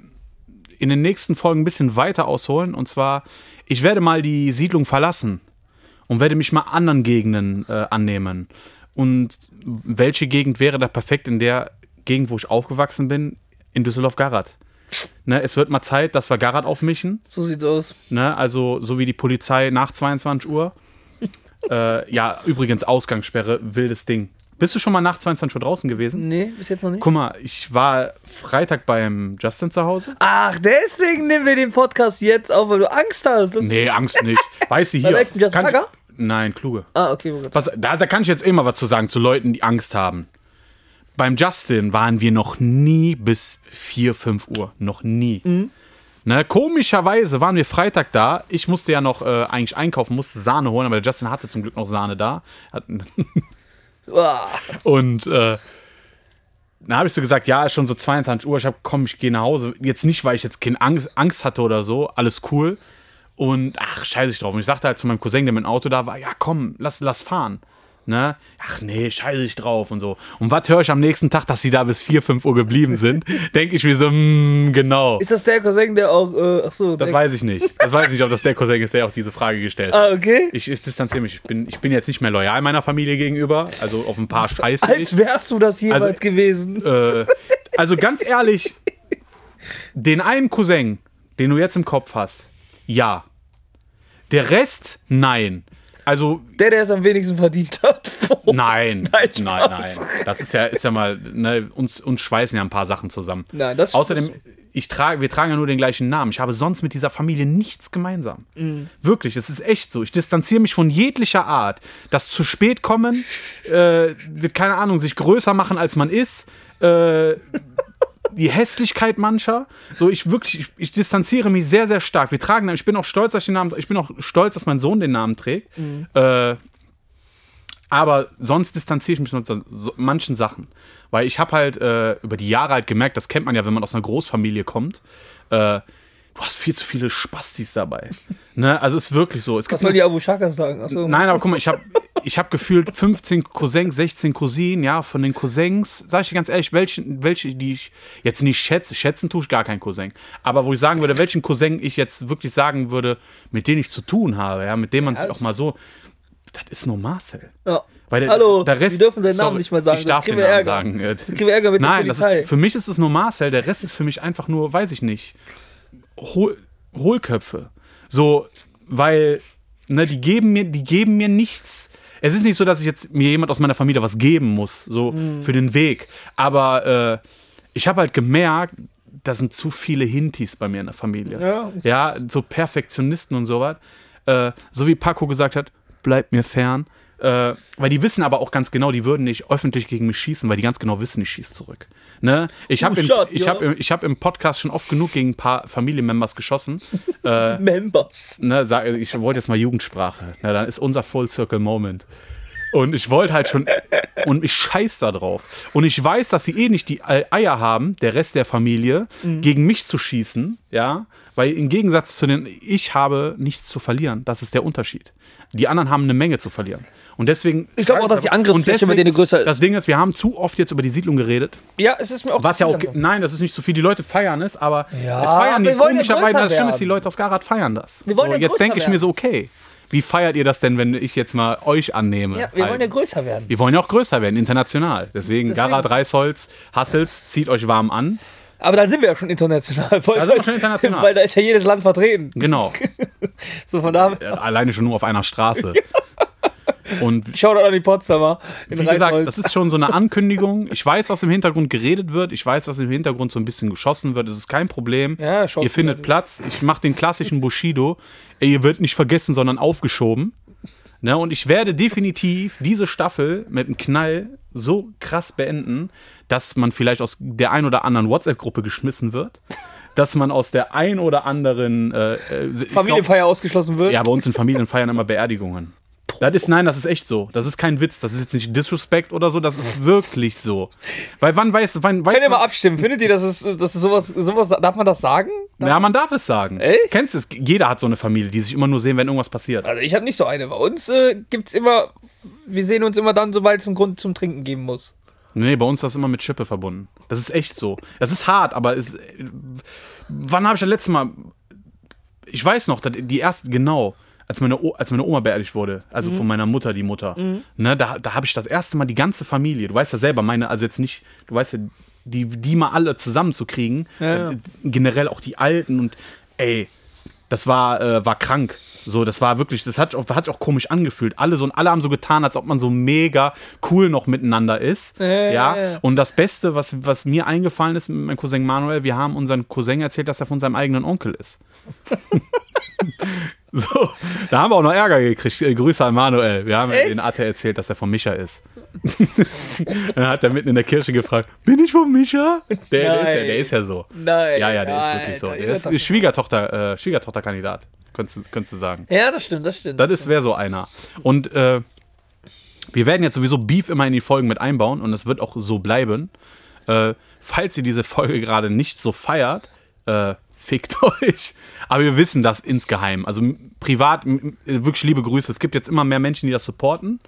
Speaker 2: in den nächsten Folgen ein bisschen weiter ausholen. Und zwar, ich werde mal die Siedlung verlassen und werde mich mal anderen Gegenden äh, annehmen. Und welche Gegend wäre da perfekt in der Gegend, wo ich aufgewachsen bin? In Düsseldorf-Garat. Ne, es wird mal Zeit, dass wir Garat aufmischen.
Speaker 1: So sieht's aus.
Speaker 2: Ne? Also so wie die Polizei nach 22 Uhr. äh, ja, übrigens Ausgangssperre, wildes Ding. Bist du schon mal nach 22 Uhr draußen gewesen?
Speaker 1: Nee, bis jetzt noch nicht.
Speaker 2: Guck mal, ich war Freitag beim Justin zu Hause.
Speaker 1: Ach, deswegen nehmen wir den Podcast jetzt auf, weil du Angst hast. Das
Speaker 2: Nee, Angst nicht. Weiß sie
Speaker 1: Bei
Speaker 2: hier.
Speaker 1: welchem Justin
Speaker 2: ich-? Nein, kluge.
Speaker 1: Ah, okay.
Speaker 2: Was, da, da kann ich jetzt immer was zu sagen zu Leuten, die Angst haben. Beim Justin waren wir noch nie bis 4, 5 Uhr. Noch nie.
Speaker 1: Mhm.
Speaker 2: Ne, komischerweise waren wir Freitag da. Ich musste ja noch äh, eigentlich einkaufen, musste Sahne holen, aber der Justin hatte zum Glück noch Sahne da. Hat, und äh, dann habe ich so gesagt, ja, ist schon so 22 Uhr. Ich habe, komm, ich gehe nach Hause. Jetzt nicht, weil ich jetzt keine Angst, Angst hatte oder so. Alles cool. Und ach, scheiße ich drauf. Und ich sagte halt zu meinem Cousin, der mit dem Auto da war, ja, komm, lass, lass fahren. Ne? Ach nee, scheiße ich drauf und so. Und was höre ich am nächsten Tag, dass sie da bis 4, 5 Uhr geblieben sind? Denke ich mir so, mm, genau.
Speaker 1: ist das der Cousin, der auch. Äh, ach so.
Speaker 2: Das weiß ich nicht. Das weiß ich nicht, ob das der Cousin ist, der auch diese Frage gestellt hat.
Speaker 1: Ah, okay.
Speaker 2: Ich, ich distanziere mich. Ich bin, ich bin jetzt nicht mehr loyal meiner Familie gegenüber. Also auf ein paar scheiße.
Speaker 1: Als wärst du das jemals
Speaker 2: Also-
Speaker 1: gewesen.
Speaker 2: Äh, also ganz ehrlich, den einen Cousin, den du jetzt im Kopf hast, ja. Der Rest, nein. Also
Speaker 1: Der, der es am wenigsten verdient hat. Boah.
Speaker 2: Nein,
Speaker 1: Nein,
Speaker 2: nein, nein. Das ist ja, ist ja mal, ne, uns, uns schweißen ja ein paar Sachen zusammen.
Speaker 1: Nein, das-
Speaker 2: Außerdem, ich trage, wir tragen ja nur den gleichen Namen. Ich habe sonst mit dieser Familie nichts gemeinsam.
Speaker 1: Mhm.
Speaker 2: Wirklich, es ist echt so. Ich distanziere mich von jeglicher Art. Das zu spät kommen, äh, keine Ahnung, sich größer machen, als man ist, äh, die Hässlichkeit mancher. So, ich wirklich, ich, ich distanziere mich sehr, sehr stark. Wir tragen, ich bin auch stolz, dass ich den Namen, ich bin auch stolz, dass mein Sohn den Namen trägt. Äh, aber sonst distanziere ich mich von so, manchen Sachen. Weil ich habe halt äh, über die Jahre halt gemerkt, das kennt man ja, wenn man aus einer Großfamilie kommt, äh, du hast viel zu viele Spastis dabei. ne? Also ist wirklich so. Es
Speaker 1: Was soll die Abu Shakas sagen? Achso.
Speaker 2: Nein, aber guck mal, ich habe ich hab gefühlt 15 Cousins, 16 Cousinen, ja, von den Cousins, sag ich dir ganz ehrlich, welche, welche die ich jetzt nicht schätze, schätzen tue ich gar keinen Cousin, aber wo ich sagen würde, welchen Cousin ich jetzt wirklich sagen würde, mit denen ich zu tun habe, ja, mit dem man sich
Speaker 1: das-
Speaker 2: auch mal so, das ist nur Marcel.
Speaker 1: Ja.
Speaker 2: Der,
Speaker 1: Hallo,
Speaker 2: der Rest,
Speaker 1: wir dürfen seinen Namen
Speaker 2: sorry,
Speaker 1: nicht mal sagen,
Speaker 2: Ich darf den Namen
Speaker 1: Ärger.
Speaker 2: sagen. äh,
Speaker 1: Sonst kriegen wir Ärger mit der
Speaker 2: Nein, das
Speaker 1: Polizei.
Speaker 2: ist, für mich ist es nur Marcel, der Rest ist für mich einfach nur, weiß ich nicht, Hohl, Hohlköpfe. So, weil, ne, die geben mir, die geben mir nichts. Es ist nicht so, dass ich jetzt mir jemand aus meiner Familie was geben muss, so
Speaker 1: Mhm.
Speaker 2: für den Weg. Aber äh, ich habe halt gemerkt, da sind zu viele Hintis bei mir in der Familie.
Speaker 1: Ja,
Speaker 2: ja so Perfektionisten und sowas. Äh, so wie Paco gesagt hat, bleibt mir fern. Äh, weil die wissen aber auch ganz genau, die würden nicht öffentlich gegen mich schießen, weil die ganz genau wissen, ich schieße zurück. Ne? Ich habe im,
Speaker 1: shot,
Speaker 2: ich hab im, ich hab im Podcast schon oft genug gegen ein paar Familienmembers geschossen.
Speaker 1: Members.
Speaker 2: ne, sag, ich wollte jetzt mal Jugendsprache. Na, dann ist unser Full Circle Moment. Und ich wollte halt schon, und ich scheiß da drauf. Und ich weiß, dass sie eh nicht die Eier haben, der Rest der Familie,
Speaker 1: Mhm.
Speaker 2: gegen mich zu schießen, ja, weil im Gegensatz zu den, ich habe nichts zu verlieren. Das ist der Unterschied. Die anderen haben eine Menge zu verlieren. Und deswegen.
Speaker 1: Ich glaube auch, dass die
Speaker 2: Und
Speaker 1: Angriffsfläche
Speaker 2: deswegen-
Speaker 1: denen größer ist.
Speaker 2: Das Ding ist, wir haben zu oft jetzt über die Siedlung geredet.
Speaker 1: Ja, es ist mir auch
Speaker 2: Was ja
Speaker 1: zu
Speaker 2: okay, nein, das ist nicht so viel. Die Leute feiern es, aber
Speaker 1: Ja,
Speaker 2: es feiern die komischerweise. Das Schlimme ist, die. Leute aus Garat feiern das.
Speaker 1: Wir wollen
Speaker 2: so, jetzt denke ich mir so, okay, wie feiert ihr das denn, wenn ich jetzt mal euch annehme?
Speaker 1: Ja, wir wollen ja größer werden.
Speaker 2: wir wollen ja auch größer werden, international. Deswegen,
Speaker 1: Deswegen-
Speaker 2: Garat, Reisholz, Hassels, zieht euch warm an.
Speaker 1: Aber dann sind wir ja schon international.
Speaker 2: Da sind wir schon international.
Speaker 1: Weil da ist ja jedes Land vertreten.
Speaker 2: Genau.
Speaker 1: So von daher.
Speaker 2: Alleine schon nur auf einer Straße. Und
Speaker 1: doch an die Potsdamer.
Speaker 2: Wie gesagt, das ist schon so eine Ankündigung. Ich weiß, was im Hintergrund geredet wird. Ich weiß, was im Hintergrund so ein bisschen geschossen wird. Das ist kein Problem.
Speaker 1: Ja,
Speaker 2: ihr findet. Platz. Ich mache den klassischen Bushido. Ihr wird nicht vergessen, sondern aufgeschoben. Ne, und ich werde definitiv diese Staffel mit einem Knall so krass beenden, dass man vielleicht aus der ein oder anderen WhatsApp-Gruppe geschmissen wird. Dass man aus der ein oder anderen äh, äh, ich glaub-
Speaker 1: Familienfeier ausgeschlossen wird.
Speaker 2: ja, bei uns in Familien feiern immer Beerdigungen. Das ist, nein, das ist echt so. Das ist kein Witz. Das ist jetzt nicht Disrespect oder so. Das ist wirklich so. Weil wann weiß, wann weiß
Speaker 1: Könnt ihr mal abstimmen? Findet ihr, dass es, dass es sowas, sowas, darf man das sagen?
Speaker 2: Ja, man darf es sagen.
Speaker 1: Echt?
Speaker 2: Kennst du es? Jeder hat so eine Familie, die sich immer nur sehen, wenn irgendwas passiert.
Speaker 1: Also ich habe nicht so eine. Bei uns äh, gibt's immer, wir sehen uns immer dann, sobald es einen Grund zum Trinken geben muss.
Speaker 2: Nee, bei uns ist das immer mit Schippe verbunden. Das ist echt so. Das ist hart, aber es, wann habe ich das letzte Mal. Ich weiß noch, die erste, genau, als meine, o als meine Oma beerdigt wurde, also
Speaker 1: Mhm.
Speaker 2: von meiner Mutter, die Mutter, ne, da, da habe ich das erste Mal die ganze Familie, du weißt ja selber, meine, also jetzt nicht, du weißt ja, die, die mal alle zusammenzukriegen,
Speaker 1: Ja, ja.
Speaker 2: äh, generell auch die Alten und ey, das war, äh, war krank. So, das war wirklich, das hat, hat sich auch komisch angefühlt. Alle so und alle haben so getan, als ob man so mega cool noch miteinander ist.
Speaker 1: Ja,
Speaker 2: ja.
Speaker 1: ja, ja.
Speaker 2: Und das Beste, was, was mir eingefallen ist mit meinem Cousin Manuel, wir haben unseren Cousin erzählt, dass er von seinem eigenen Onkel ist. so, da haben wir auch noch Ärger gekriegt. Äh, Grüße an Manuel. Wir haben
Speaker 1: Echt?
Speaker 2: den Atte erzählt, dass er von Micha ist. Dann hat er mitten in der Kirche gefragt, bin ich von Micha? Der, der, ist, ja, der ist ja so.
Speaker 1: Nein.
Speaker 2: Ja, ja, der ist
Speaker 1: nein,
Speaker 2: wirklich so. Der ist Schwiegertochter, äh, Schwiegertochterkandidat, könntest, du- könntest du sagen.
Speaker 1: Ja, das stimmt, das stimmt.
Speaker 2: Das ist wäre so einer. Und äh, wir werden jetzt sowieso Beef immer in die Folgen mit einbauen und es wird auch so bleiben. Äh, falls ihr diese Folge gerade nicht so feiert, äh, fickt euch. Aber wir wissen das insgeheim. Also privat, wirklich liebe Grüße. Es gibt jetzt immer mehr Menschen, die das supporten,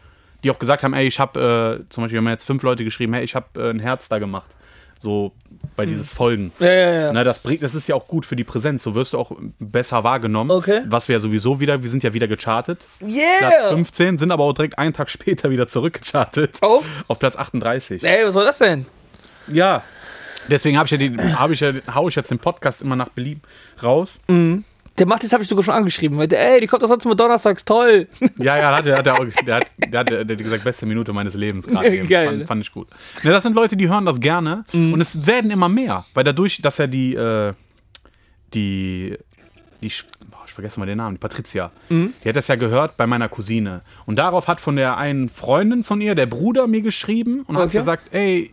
Speaker 2: die auch gesagt haben, ey, ich habe, äh, zum Beispiel haben wir jetzt fünf Leute geschrieben, hey, ich habe äh, ein Herz da gemacht. So bei dieses Folgen.
Speaker 1: ja, ja, ja.
Speaker 2: Na, das, bringt, das ist ja auch gut für die Präsenz. So wirst du auch besser wahrgenommen.
Speaker 1: Okay.
Speaker 2: Was wir ja sowieso wieder, wir sind ja wieder gechartet. Platz
Speaker 1: yeah!
Speaker 2: 15, sind aber auch direkt einen Tag später wieder zurückgechartet.
Speaker 1: Auf?
Speaker 2: Auf Platz 38.
Speaker 1: Ey, was soll das denn?
Speaker 2: Ja. Deswegen habe ich ja den, habe ich ja, hau ich jetzt den Podcast immer nach Belieben raus.
Speaker 1: Mhm. Der macht das, habe ich sogar schon angeschrieben. Meinte, ey, die kommt doch sonst mal donnerstags, toll.
Speaker 2: Ja, ja, hat er, hat auch, der, hat, der, hat, der hat gesagt, beste Minute meines Lebens gerade. eben.
Speaker 1: Geil.
Speaker 2: Fand, fand ich gut. Ne, das sind Leute, die hören das gerne und es werden immer mehr, weil dadurch, dass er die, äh, die, die, boah, ich vergesse mal den Namen, die Patricia, die hat das ja gehört bei meiner Cousine und darauf hat von der einen Freundin von ihr, der Bruder, mir geschrieben und hat
Speaker 1: Okay.
Speaker 2: gesagt, ey,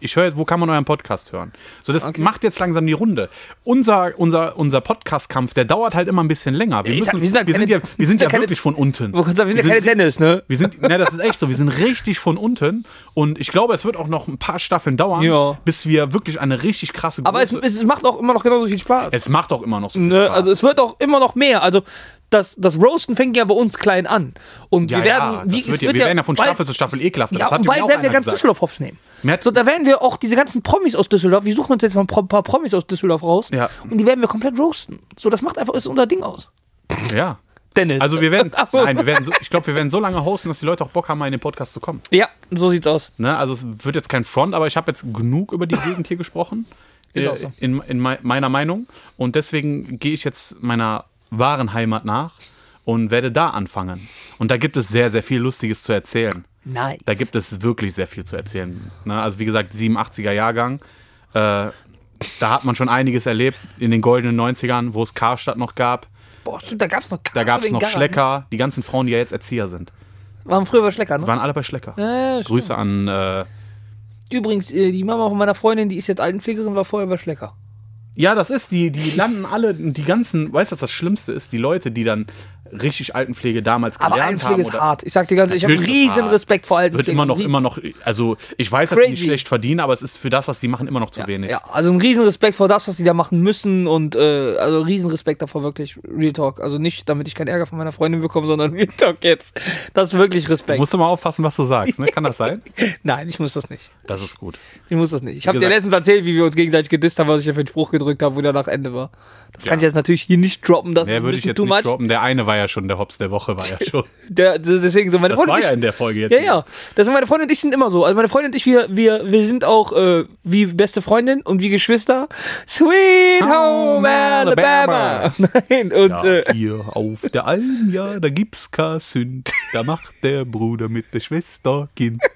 Speaker 2: ich höre jetzt, wo kann man euren Podcast hören? So, das macht jetzt langsam die Runde. Unser, unser, unser Podcast-Kampf, der dauert halt immer ein bisschen länger. Wir,
Speaker 1: Ich sag,
Speaker 2: müssen,
Speaker 1: wir sind halt
Speaker 2: wir sind
Speaker 1: keine-
Speaker 2: ja, wir sind ja
Speaker 1: keine-
Speaker 2: wirklich von unten.
Speaker 1: Kann sagen, wir sind ja
Speaker 2: Wir
Speaker 1: keine Tennis, ne?
Speaker 2: wir sind, ne, das ist echt so. Wir sind richtig von unten und ich glaube, es wird auch noch ein paar Staffeln dauern,
Speaker 1: Ja.
Speaker 2: bis wir wirklich eine richtig krasse
Speaker 1: Aber es, es macht auch immer noch genauso viel Spaß.
Speaker 2: es macht auch immer noch so viel
Speaker 1: Ne?
Speaker 2: Spaß.
Speaker 1: Also es wird auch immer noch mehr. Also das, das Roasten fängt ja bei uns klein an. Und
Speaker 2: ja,
Speaker 1: wir werden,
Speaker 2: ja,
Speaker 1: wie,
Speaker 2: wird ja, wir werden ja von
Speaker 1: bald-
Speaker 2: Staffel zu Staffel ekelhafter.
Speaker 1: Ja,
Speaker 2: das
Speaker 1: und bald werden wir ganz. Düsseldorf hops nehmen. So, da werden wir auch diese ganzen Promis aus Düsseldorf, wir suchen uns jetzt mal ein paar Promis aus Düsseldorf raus
Speaker 2: Ja.
Speaker 1: und die werden wir komplett roasten. So, das macht einfach, ist unser Ding aus.
Speaker 2: Ja.
Speaker 1: Dennis.
Speaker 2: Also wir werden,
Speaker 1: so.
Speaker 2: nein, wir werden so, ich glaube, wir werden so lange hosten, dass die Leute auch Bock haben, mal in den Podcast zu kommen.
Speaker 1: Ja, so sieht's aus.
Speaker 2: Ne? Also es wird jetzt kein Front, aber ich habe jetzt genug über die Gegend hier gesprochen.
Speaker 1: Ist
Speaker 2: äh,
Speaker 1: auch so.
Speaker 2: in, in mei- meiner Meinung. Und deswegen gehe ich jetzt meiner wahren Heimat nach und werde da anfangen. Und da gibt es sehr, sehr viel Lustiges zu erzählen.
Speaker 1: Nice.
Speaker 2: Da gibt es wirklich sehr viel zu erzählen. Ne? Also wie gesagt, 87er Jahrgang. Äh, da hat man schon einiges erlebt in den goldenen 90ern, wo es Karstadt noch gab.
Speaker 1: Boah, stimmt, da gab's noch
Speaker 2: Da gab es noch
Speaker 1: Garant.
Speaker 2: Schlecker. Die ganzen Frauen, die ja jetzt Erzieher sind,
Speaker 1: Waren früher bei Schlecker, ne?
Speaker 2: waren alle bei Schlecker.
Speaker 1: Ja, ja.
Speaker 2: Grüße an äh,
Speaker 1: Übrigens, äh, die Mama von meiner Freundin, die ist jetzt Altenpflegerin, war vorher bei Schlecker.
Speaker 2: Ja, das ist, die, die landen alle, die ganzen, weißt du, was das Schlimmste ist? Die Leute, die dann richtig Altenpflege damals gelernt
Speaker 1: Aber Altenpflege
Speaker 2: haben.
Speaker 1: ist hart. Ich sag dir ganz ehrlich, ich habe
Speaker 2: ist
Speaker 1: riesen. Respekt vor
Speaker 2: Wird
Speaker 1: Altenpflege.
Speaker 2: immer noch, immer noch, also ich weiß, dass die nicht
Speaker 1: Crazy.
Speaker 2: schlecht verdienen, aber es ist für das, was die machen, immer noch zu wenig.
Speaker 1: Ja, also ein riesen Respekt vor das, was die da machen müssen und äh, also riesen Respekt davor wirklich Real Talk. Also nicht, damit ich keinen Ärger von meiner Freundin bekomme, sondern Real Talk jetzt. Das ist wirklich Respekt.
Speaker 2: Musst du mal aufpassen, was du sagst, ne? Kann das sein?
Speaker 1: Nein, ich muss das nicht.
Speaker 2: Das ist gut.
Speaker 1: Ich muss das nicht. Ich habe dir letztens erzählt, wie wir uns gegenseitig gedisst haben, was ich da für einen Spruch gedrückt habe, wo der nach Ende war. Das kann
Speaker 2: Ja.
Speaker 1: ich jetzt natürlich hier nicht droppen. Das ist
Speaker 2: Der
Speaker 1: ein
Speaker 2: würde ich
Speaker 1: bisschen
Speaker 2: jetzt
Speaker 1: too
Speaker 2: nicht
Speaker 1: much.
Speaker 2: droppen. Der eine war ja schon, der Hops der Woche war ja schon.
Speaker 1: Der, deswegen so meine
Speaker 2: Das
Speaker 1: Freundin
Speaker 2: war
Speaker 1: und
Speaker 2: ja
Speaker 1: ich-
Speaker 2: in der Folge jetzt.
Speaker 1: Ja, ja. Das sind meine Freundin und ich sind immer so. Also meine Freundin und ich, wir, wir, wir sind auch äh, wie beste Freundin und wie Geschwister. Sweet Home Alabama. Nein, und
Speaker 2: Ja,
Speaker 1: äh,
Speaker 2: hier auf der Alm, ja, da gibt's kein Sünd. Da macht der Bruder mit der Schwester Kind.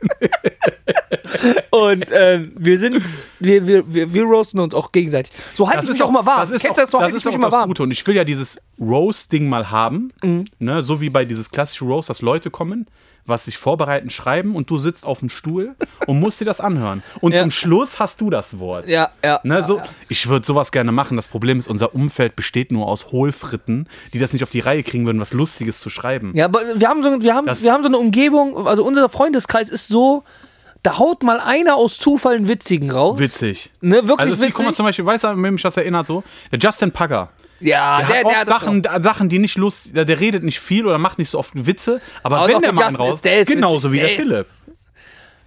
Speaker 1: Und ähm, wir sind, wir, wir, wir, wir roasten uns auch gegenseitig. So halte ich mich auch mal warm.
Speaker 2: Das ist
Speaker 1: Kennst
Speaker 2: auch,
Speaker 1: das so?
Speaker 2: das ist auch das. Gute. Und ich will ja dieses Roast-Ding mal haben.
Speaker 1: Mhm.
Speaker 2: Ne? So wie bei dieses klassische Roast, dass Leute kommen, was sich vorbereiten, schreiben und du sitzt auf dem Stuhl und musst dir das anhören. Und
Speaker 1: Ja.
Speaker 2: zum Schluss hast du das Wort.
Speaker 1: Ja, ja.
Speaker 2: Ne,
Speaker 1: ja,
Speaker 2: so,
Speaker 1: ja.
Speaker 2: Ich würde sowas gerne machen. Das Problem ist, unser Umfeld besteht nur aus Hohlfritten, die das nicht auf die Reihe kriegen würden, was Lustiges zu schreiben.
Speaker 1: Ja, aber wir haben, so, wir, haben,
Speaker 2: Das-
Speaker 1: wir haben so eine Umgebung, also unser Freundeskreis ist so, da haut mal einer aus Zufall einen witzigen raus.
Speaker 2: Witzig.
Speaker 1: Ne, wirklich
Speaker 2: Also, ist
Speaker 1: witzig.
Speaker 2: guck mal, zum Beispiel, weißt du, wen mich das erinnert so? Der Justin Pugger.
Speaker 1: ja,
Speaker 2: Der,
Speaker 1: der,
Speaker 2: hat
Speaker 1: der,
Speaker 2: oft
Speaker 1: hat das
Speaker 2: Sachen, Sachen, die nicht lustig, der, der redet nicht viel oder macht nicht so oft Witze, aber,
Speaker 1: Aber
Speaker 2: wenn der
Speaker 1: der
Speaker 2: mal einen raus,
Speaker 1: ist- der ist
Speaker 2: genauso
Speaker 1: witzig,
Speaker 2: wie der,
Speaker 1: der ist-
Speaker 2: Philipp.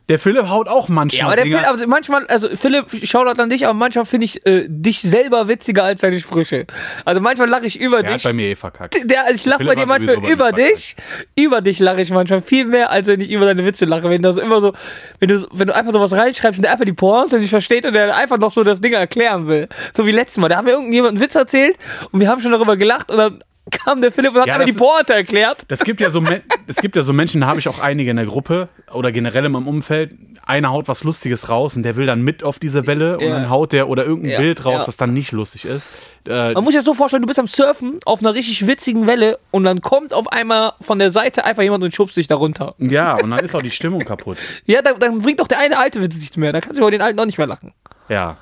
Speaker 2: Der Philipp haut auch manchmal
Speaker 1: Ja, aber der Philipp, aber manchmal, also Philipp, Shoutout an dich, aber manchmal finde ich äh, dich selber witziger als deine Sprüche. Also manchmal lache ich über
Speaker 2: der hat
Speaker 1: dich.
Speaker 2: bei mir eh verkackt.
Speaker 1: Der, ich lache bei dir
Speaker 2: hat
Speaker 1: manchmal über dich. Über dich lache ich manchmal viel mehr, als wenn ich über deine Witze lache. Wenn das immer so, wenn du, so- wenn du einfach sowas reinschreibst und der einfach die Pointe nicht versteht und der einfach noch so das Ding erklären will. So wie letztes Mal. Da haben wir irgendjemand einen Witz erzählt und wir haben schon darüber gelacht und dann kam der Philipp und hat
Speaker 2: Ja,
Speaker 1: einfach die Pointe erklärt.
Speaker 2: Das gibt ja so, es gibt ja so Menschen, da habe ich auch einige in der Gruppe oder generell in meinem Umfeld. Einer haut was Lustiges raus und der will dann mit auf diese Welle und
Speaker 1: Ja.
Speaker 2: dann haut der oder irgendein
Speaker 1: Ja,
Speaker 2: Bild raus, was dann nicht lustig ist. Äh,
Speaker 1: Man muss sich das so vorstellen, du bist am Surfen auf einer richtig witzigen Welle und dann kommt auf einmal von der Seite einfach jemand und schubst dich da runter.
Speaker 2: ja, und dann ist auch die Stimmung kaputt.
Speaker 1: Ja, dann, dann bringt doch der eine alte Witz nichts mehr. Dann kannst du über den alten auch nicht mehr lachen.
Speaker 2: Ja.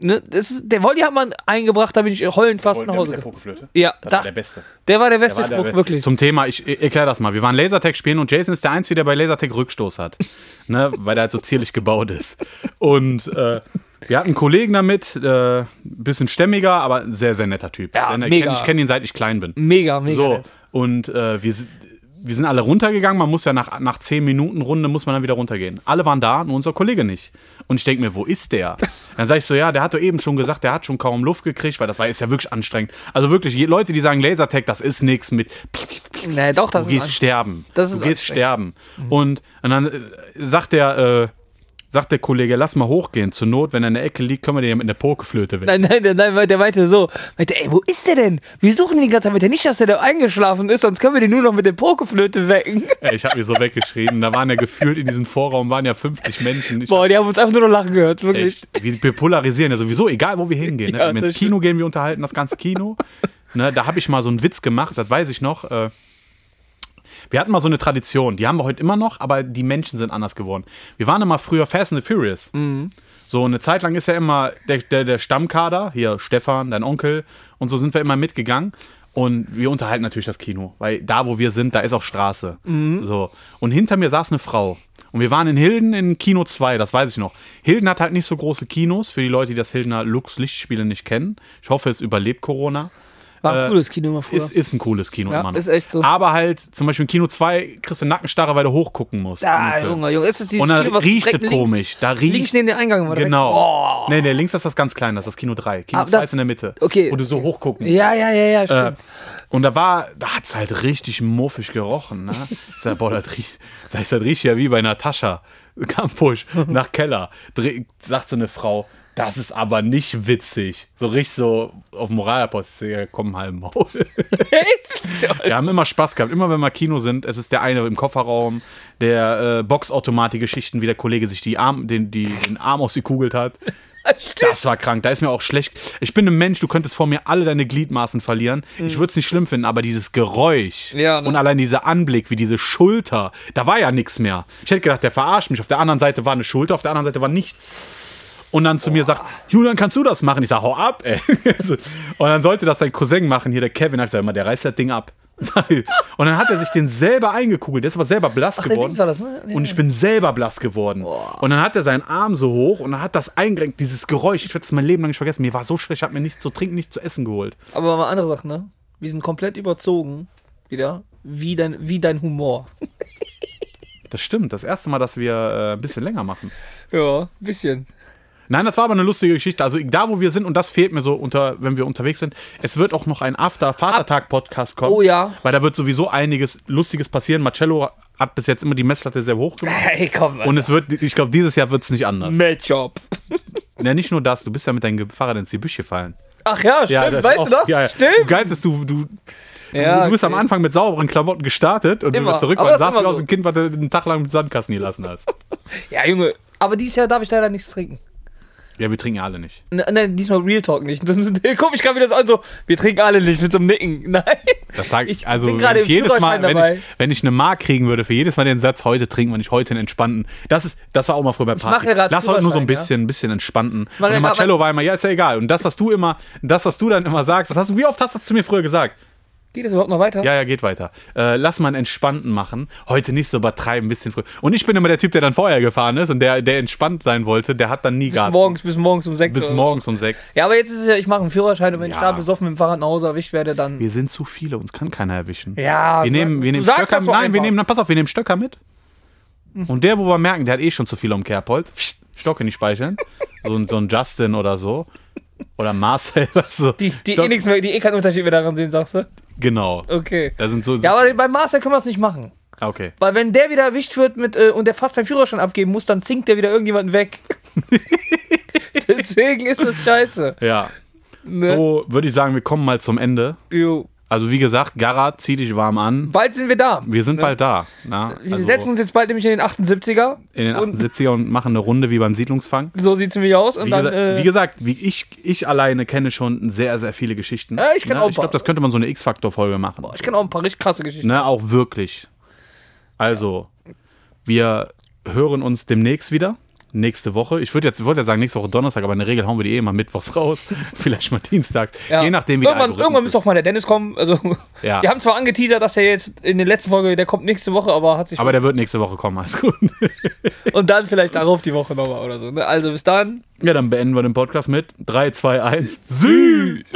Speaker 1: Ne? Das ist, der Wolli hat man eingebracht, da bin ich heulend fast nach Hause.
Speaker 2: der. Pokeflöte.
Speaker 1: Ja,
Speaker 2: Das
Speaker 1: da,
Speaker 2: war der Beste.
Speaker 1: der war der beste
Speaker 2: War der-
Speaker 1: Spruch, wirklich.
Speaker 2: Zum Thema, ich ich erkläre das mal. Wir waren Lasertag spielen und Jason ist der Einzige, der bei Lasertag Rückstoß hat. ne, weil er halt so zierlich gebaut ist. Und äh, wir hatten einen Kollegen damit, äh, bisschen stämmiger, aber ein sehr, sehr netter Typ.
Speaker 1: Ja,
Speaker 2: ich
Speaker 1: mega.
Speaker 2: kenn- Ich kenne ihn seit ich klein bin.
Speaker 1: Mega, mega.
Speaker 2: So,
Speaker 1: nett.
Speaker 2: und äh, wir, si- wir sind alle runtergegangen. Man muss ja nach, nach 10 Minuten Runde muss man dann wieder runtergehen. Alle waren da, nur unser Kollege nicht. Und ich denke mir, wo ist der? Dann sage ich so, ja, der hat doch eben schon gesagt, der hat schon kaum Luft gekriegt, weil das war ist ja wirklich anstrengend. Also wirklich, Leute, die sagen Lasertag, das ist nichts mit
Speaker 1: Nee, doch, das
Speaker 2: du
Speaker 1: ist
Speaker 2: gehst sterben.
Speaker 1: Das ist
Speaker 2: du gehst sterben. Und, und dann äh, sagt der, äh, sagt der Kollege, lass mal hochgehen. Zur Not, wenn er in der Ecke liegt, können wir den mit einer Pokeflöte weg.
Speaker 1: Nein, nein, der, nein, der meinte so, meinte, ey, wo ist der denn? Wir suchen ihn die ganze Zeit, meinte nicht, dass der da eingeschlafen ist, sonst können wir den nur noch mit der Pokeflöte wecken.
Speaker 2: Ey, ich habe mich so weggeschrien. Da waren ja gefühlt in diesem Vorraum waren ja 50 Menschen. Ich
Speaker 1: Boah, die haben uns einfach nur noch lachen gehört, wirklich.
Speaker 2: Echt, wir, wir polarisieren ja sowieso, egal wo wir hingehen. Ne?
Speaker 1: Ja,
Speaker 2: Wenn wir ins Kino gehen, wir unterhalten das ganze Kino. ne? Da habe ich mal so einen Witz gemacht, das weiß ich noch. Äh, wir hatten mal so eine Tradition, die haben wir heute immer noch, aber die Menschen sind anders geworden. Wir waren immer früher Fast and the Furious. So eine Zeit lang ist ja immer der, der, der Stammkader, hier Stefan, dein Onkel, und so sind wir immer mitgegangen. Und wir unterhalten natürlich das Kino, weil da, wo wir sind, da ist auch Straße. So. Und hinter mir saß eine Frau. Und wir waren in Hilden in Kino 2, das weiß ich noch. Hilden hat halt nicht so große Kinos, für die Leute, die das Hildener Lux Lichtspiele nicht kennen. Ich hoffe, es überlebt Corona.
Speaker 1: War ein cooles Kino immer früher.
Speaker 2: Ist, ist ein cooles Kino
Speaker 1: Ja,
Speaker 2: immer noch.
Speaker 1: ist echt so.
Speaker 2: Aber halt, zum Beispiel in Kino 2 kriegst du Nackenstarre, weil du hochgucken musst. Film.
Speaker 1: Junge, Junge, ist das die
Speaker 2: Und dann
Speaker 1: Kino,
Speaker 2: riecht es komisch. Da riecht
Speaker 1: Links neben den Eingang
Speaker 2: Genau. Nee, nee, links ist das ganz klein, das ist das Kino 3. Kino
Speaker 1: Ah,
Speaker 2: 2
Speaker 1: das-
Speaker 2: ist in der Mitte.
Speaker 1: okay.
Speaker 2: Wo du so hochgucken
Speaker 1: Ja, ja, ja, ja,
Speaker 2: äh,
Speaker 1: stimmt.
Speaker 2: und da war, da hat es halt richtig muffig gerochen. Ne? Ich sag, boah, das riecht, sag ich, das riecht ja wie bei Natascha Kampusch nach Keller. Dreh, sagt so eine Frau, das ist aber nicht witzig. So richtig so auf Moralapost, komm halben Maul. Wir haben immer Spaß gehabt. Immer wenn wir Kino sind, es ist der eine im Kofferraum, der äh, Boxautomatik-Geschichten, wie der Kollege sich die Arm, den, die, den Arm ausgekugelt hat. Das war krank. Da ist mir auch schlecht. Ich bin ein Mensch, du könntest vor mir alle deine Gliedmaßen verlieren. Ich würde es nicht schlimm finden, aber dieses Geräusch
Speaker 1: Mhm. Ja, ne?
Speaker 2: und allein dieser Anblick, wie diese Schulter, da war ja nichts mehr. Ich hätte gedacht, der verarscht mich. Auf der anderen Seite war eine Schulter, auf der anderen Seite war nichts. Und dann zu mir sagt, Julian, kannst du das machen? Ich sag, hau ab, ey. Und dann sollte das sein Cousin machen, hier der Kevin. Ich sag immer, der reißt das Ding ab. Und dann hat er sich den selber eingekugelt. Der ist aber selber blass
Speaker 1: der
Speaker 2: geworden.
Speaker 1: Das, ne? Ja.
Speaker 2: Und ich bin selber blass geworden. Und dann hat er seinen Arm so hoch und dann hat das eingerenkt, dieses Geräusch. Ich werde das mein Leben lang nicht vergessen. Mir war so schlecht, ich habe mir nichts zu trinken, nichts zu essen geholt.
Speaker 1: Aber mal andere Sachen, ne? Wir sind komplett überzogen, wieder, wie dein, wie dein Humor.
Speaker 2: Das stimmt. Das erste Mal, dass wir äh, ein bisschen länger machen.
Speaker 1: Ja, ein bisschen.
Speaker 2: Nein, das war aber eine lustige Geschichte. Also da, wo wir sind, und das fehlt mir so, unter, wenn wir unterwegs sind, es wird auch noch ein After-Vatertag-Podcast kommen.
Speaker 1: Oh ja.
Speaker 2: Weil da wird sowieso einiges Lustiges passieren. Marcello hat bis jetzt immer die Messlatte sehr hoch gemacht.
Speaker 1: Hey, komm,
Speaker 2: Und es wird, ich glaube, dieses Jahr wird es nicht anders.
Speaker 1: Matchup.
Speaker 2: Ja, nicht nur das, du bist ja mit deinem Fahrrad ins Gebüsch gefallen.
Speaker 1: Ach ja, stimmt,
Speaker 2: das
Speaker 1: weißt
Speaker 2: auch,
Speaker 1: du noch?
Speaker 2: Ja, ja.
Speaker 1: Stimmt.
Speaker 2: Du geilst du, du,
Speaker 1: Ja,
Speaker 2: du bist am
Speaker 1: okay.
Speaker 2: Anfang mit sauberen Klamotten gestartet und wenn
Speaker 1: Immer.
Speaker 2: wir zurück waren, saß wie aus dem Kind, was du einen Tag lang im Sandkasten gelassen hast.
Speaker 1: Ja, Junge. Aber dieses Jahr darf ich leider nichts trinken.
Speaker 2: Ja, wir trinken ja alle nicht.
Speaker 1: Ne, ne, diesmal Real Talk nicht. Guck mich gerade wieder so an, so, wir trinken alle nicht mit so einem Nicken. Nein.
Speaker 2: Das sage ich,
Speaker 1: Ich
Speaker 2: also
Speaker 1: bin
Speaker 2: wenn ich jedes Mal, wenn ich, wenn ich eine Mark kriegen würde für jedes Mal den Satz, heute trinken wir nicht, heute einen entspannten. Das ist, das war auch mal früher bei Party.
Speaker 1: ja
Speaker 2: Lass heute nur so ein bisschen, ein bisschen entspannten. Und
Speaker 1: ja
Speaker 2: Marcello war immer, ja, ist ja egal. Und das, was du immer, das, was du dann immer sagst, das hast du, wie oft hast du das zu mir früher gesagt?
Speaker 1: Geht das überhaupt noch weiter?
Speaker 2: Ja, ja, geht weiter. Äh, lass mal einen entspannten machen. Heute nicht so übertreiben, ein bisschen früh. Und ich bin immer der Typ, der dann vorher gefahren ist und der, der entspannt sein wollte, der hat dann nie
Speaker 1: Bis
Speaker 2: Gas.
Speaker 1: morgens, bis morgens um sechs.
Speaker 2: Bis morgens um sechs.
Speaker 1: Ja, aber jetzt ist es ja, ich mache einen Führerschein und wenn ich
Speaker 2: Ja.
Speaker 1: da besoffen mit dem Fahrrad nach Hause erwischt werde, dann.
Speaker 2: Wir sind zu viele, uns kann keiner erwischen.
Speaker 1: Ja,
Speaker 2: Wir nehmen, wir
Speaker 1: du
Speaker 2: nehmen
Speaker 1: sagst
Speaker 2: Stöcker
Speaker 1: das
Speaker 2: Nein, wir nehmen, dann pass auf, wir nehmen Stöcker mit. Und der, wo wir merken, der hat eh schon zu viel am Kerbholz, Stock in die Speicheln. So, ein- so ein Justin oder so. Oder Marcel, was so.
Speaker 1: Die, die eh nichts mehr, die eh keinen Unterschied mehr daran sehen, sagst du?
Speaker 2: Genau.
Speaker 1: Okay.
Speaker 2: Da sind so.
Speaker 1: Ja, aber bei Marcel können wir es nicht machen.
Speaker 2: Ah, okay.
Speaker 1: Weil wenn der wieder erwischt wird mit, äh, und der fast seinen Führerschein abgeben muss, dann zinkt der wieder irgendjemanden weg. Deswegen ist das scheiße.
Speaker 2: Ja.
Speaker 1: Ne?
Speaker 2: So würde ich sagen, wir kommen mal zum Ende.
Speaker 1: Jo.
Speaker 2: Also, wie gesagt, Gara, zieh dich warm an.
Speaker 1: Bald sind wir da.
Speaker 2: Wir sind bald da. Na?
Speaker 1: Wir
Speaker 2: Also
Speaker 1: setzen uns jetzt bald nämlich in den 78er.
Speaker 2: in den
Speaker 1: und
Speaker 2: 78er und machen eine Runde wie beim Siedlungsfang.
Speaker 1: so sieht es nämlich aus. Und
Speaker 2: Wie,
Speaker 1: dann,
Speaker 2: gesa
Speaker 1: äh,
Speaker 2: wie gesagt, wie ich, ich alleine kenne schon sehr, sehr viele Geschichten.
Speaker 1: Ja, ich
Speaker 2: Ne?
Speaker 1: auch
Speaker 2: Ich glaube, das könnte man so eine X-Faktor-Folge machen.
Speaker 1: ich kenne auch ein paar richtig krasse Geschichten.
Speaker 2: Ne, auch wirklich. Also, wir hören uns demnächst wieder. Nächste Woche. Ich würde jetzt, wollte ja sagen nächste Woche Donnerstag, aber in der Regel hauen wir die eh immer mittwochs raus. Vielleicht mal dienstags.
Speaker 1: Ja.
Speaker 2: Je nachdem, wie der
Speaker 1: irgendwann,
Speaker 2: Algorithmus
Speaker 1: irgendwann muss doch mal der Dennis kommen. Also,
Speaker 2: Ja.
Speaker 1: wir haben zwar angeteasert, dass er jetzt in der letzten Folge, der kommt nächste Woche, aber hat sich.
Speaker 2: Aber der wird nächste Woche kommen, alles gut.
Speaker 1: und dann vielleicht darauf die Woche nochmal oder so. Ne? Also bis dann.
Speaker 2: Ja, dann beenden wir den Podcast mit 3, 2, 1. Süd!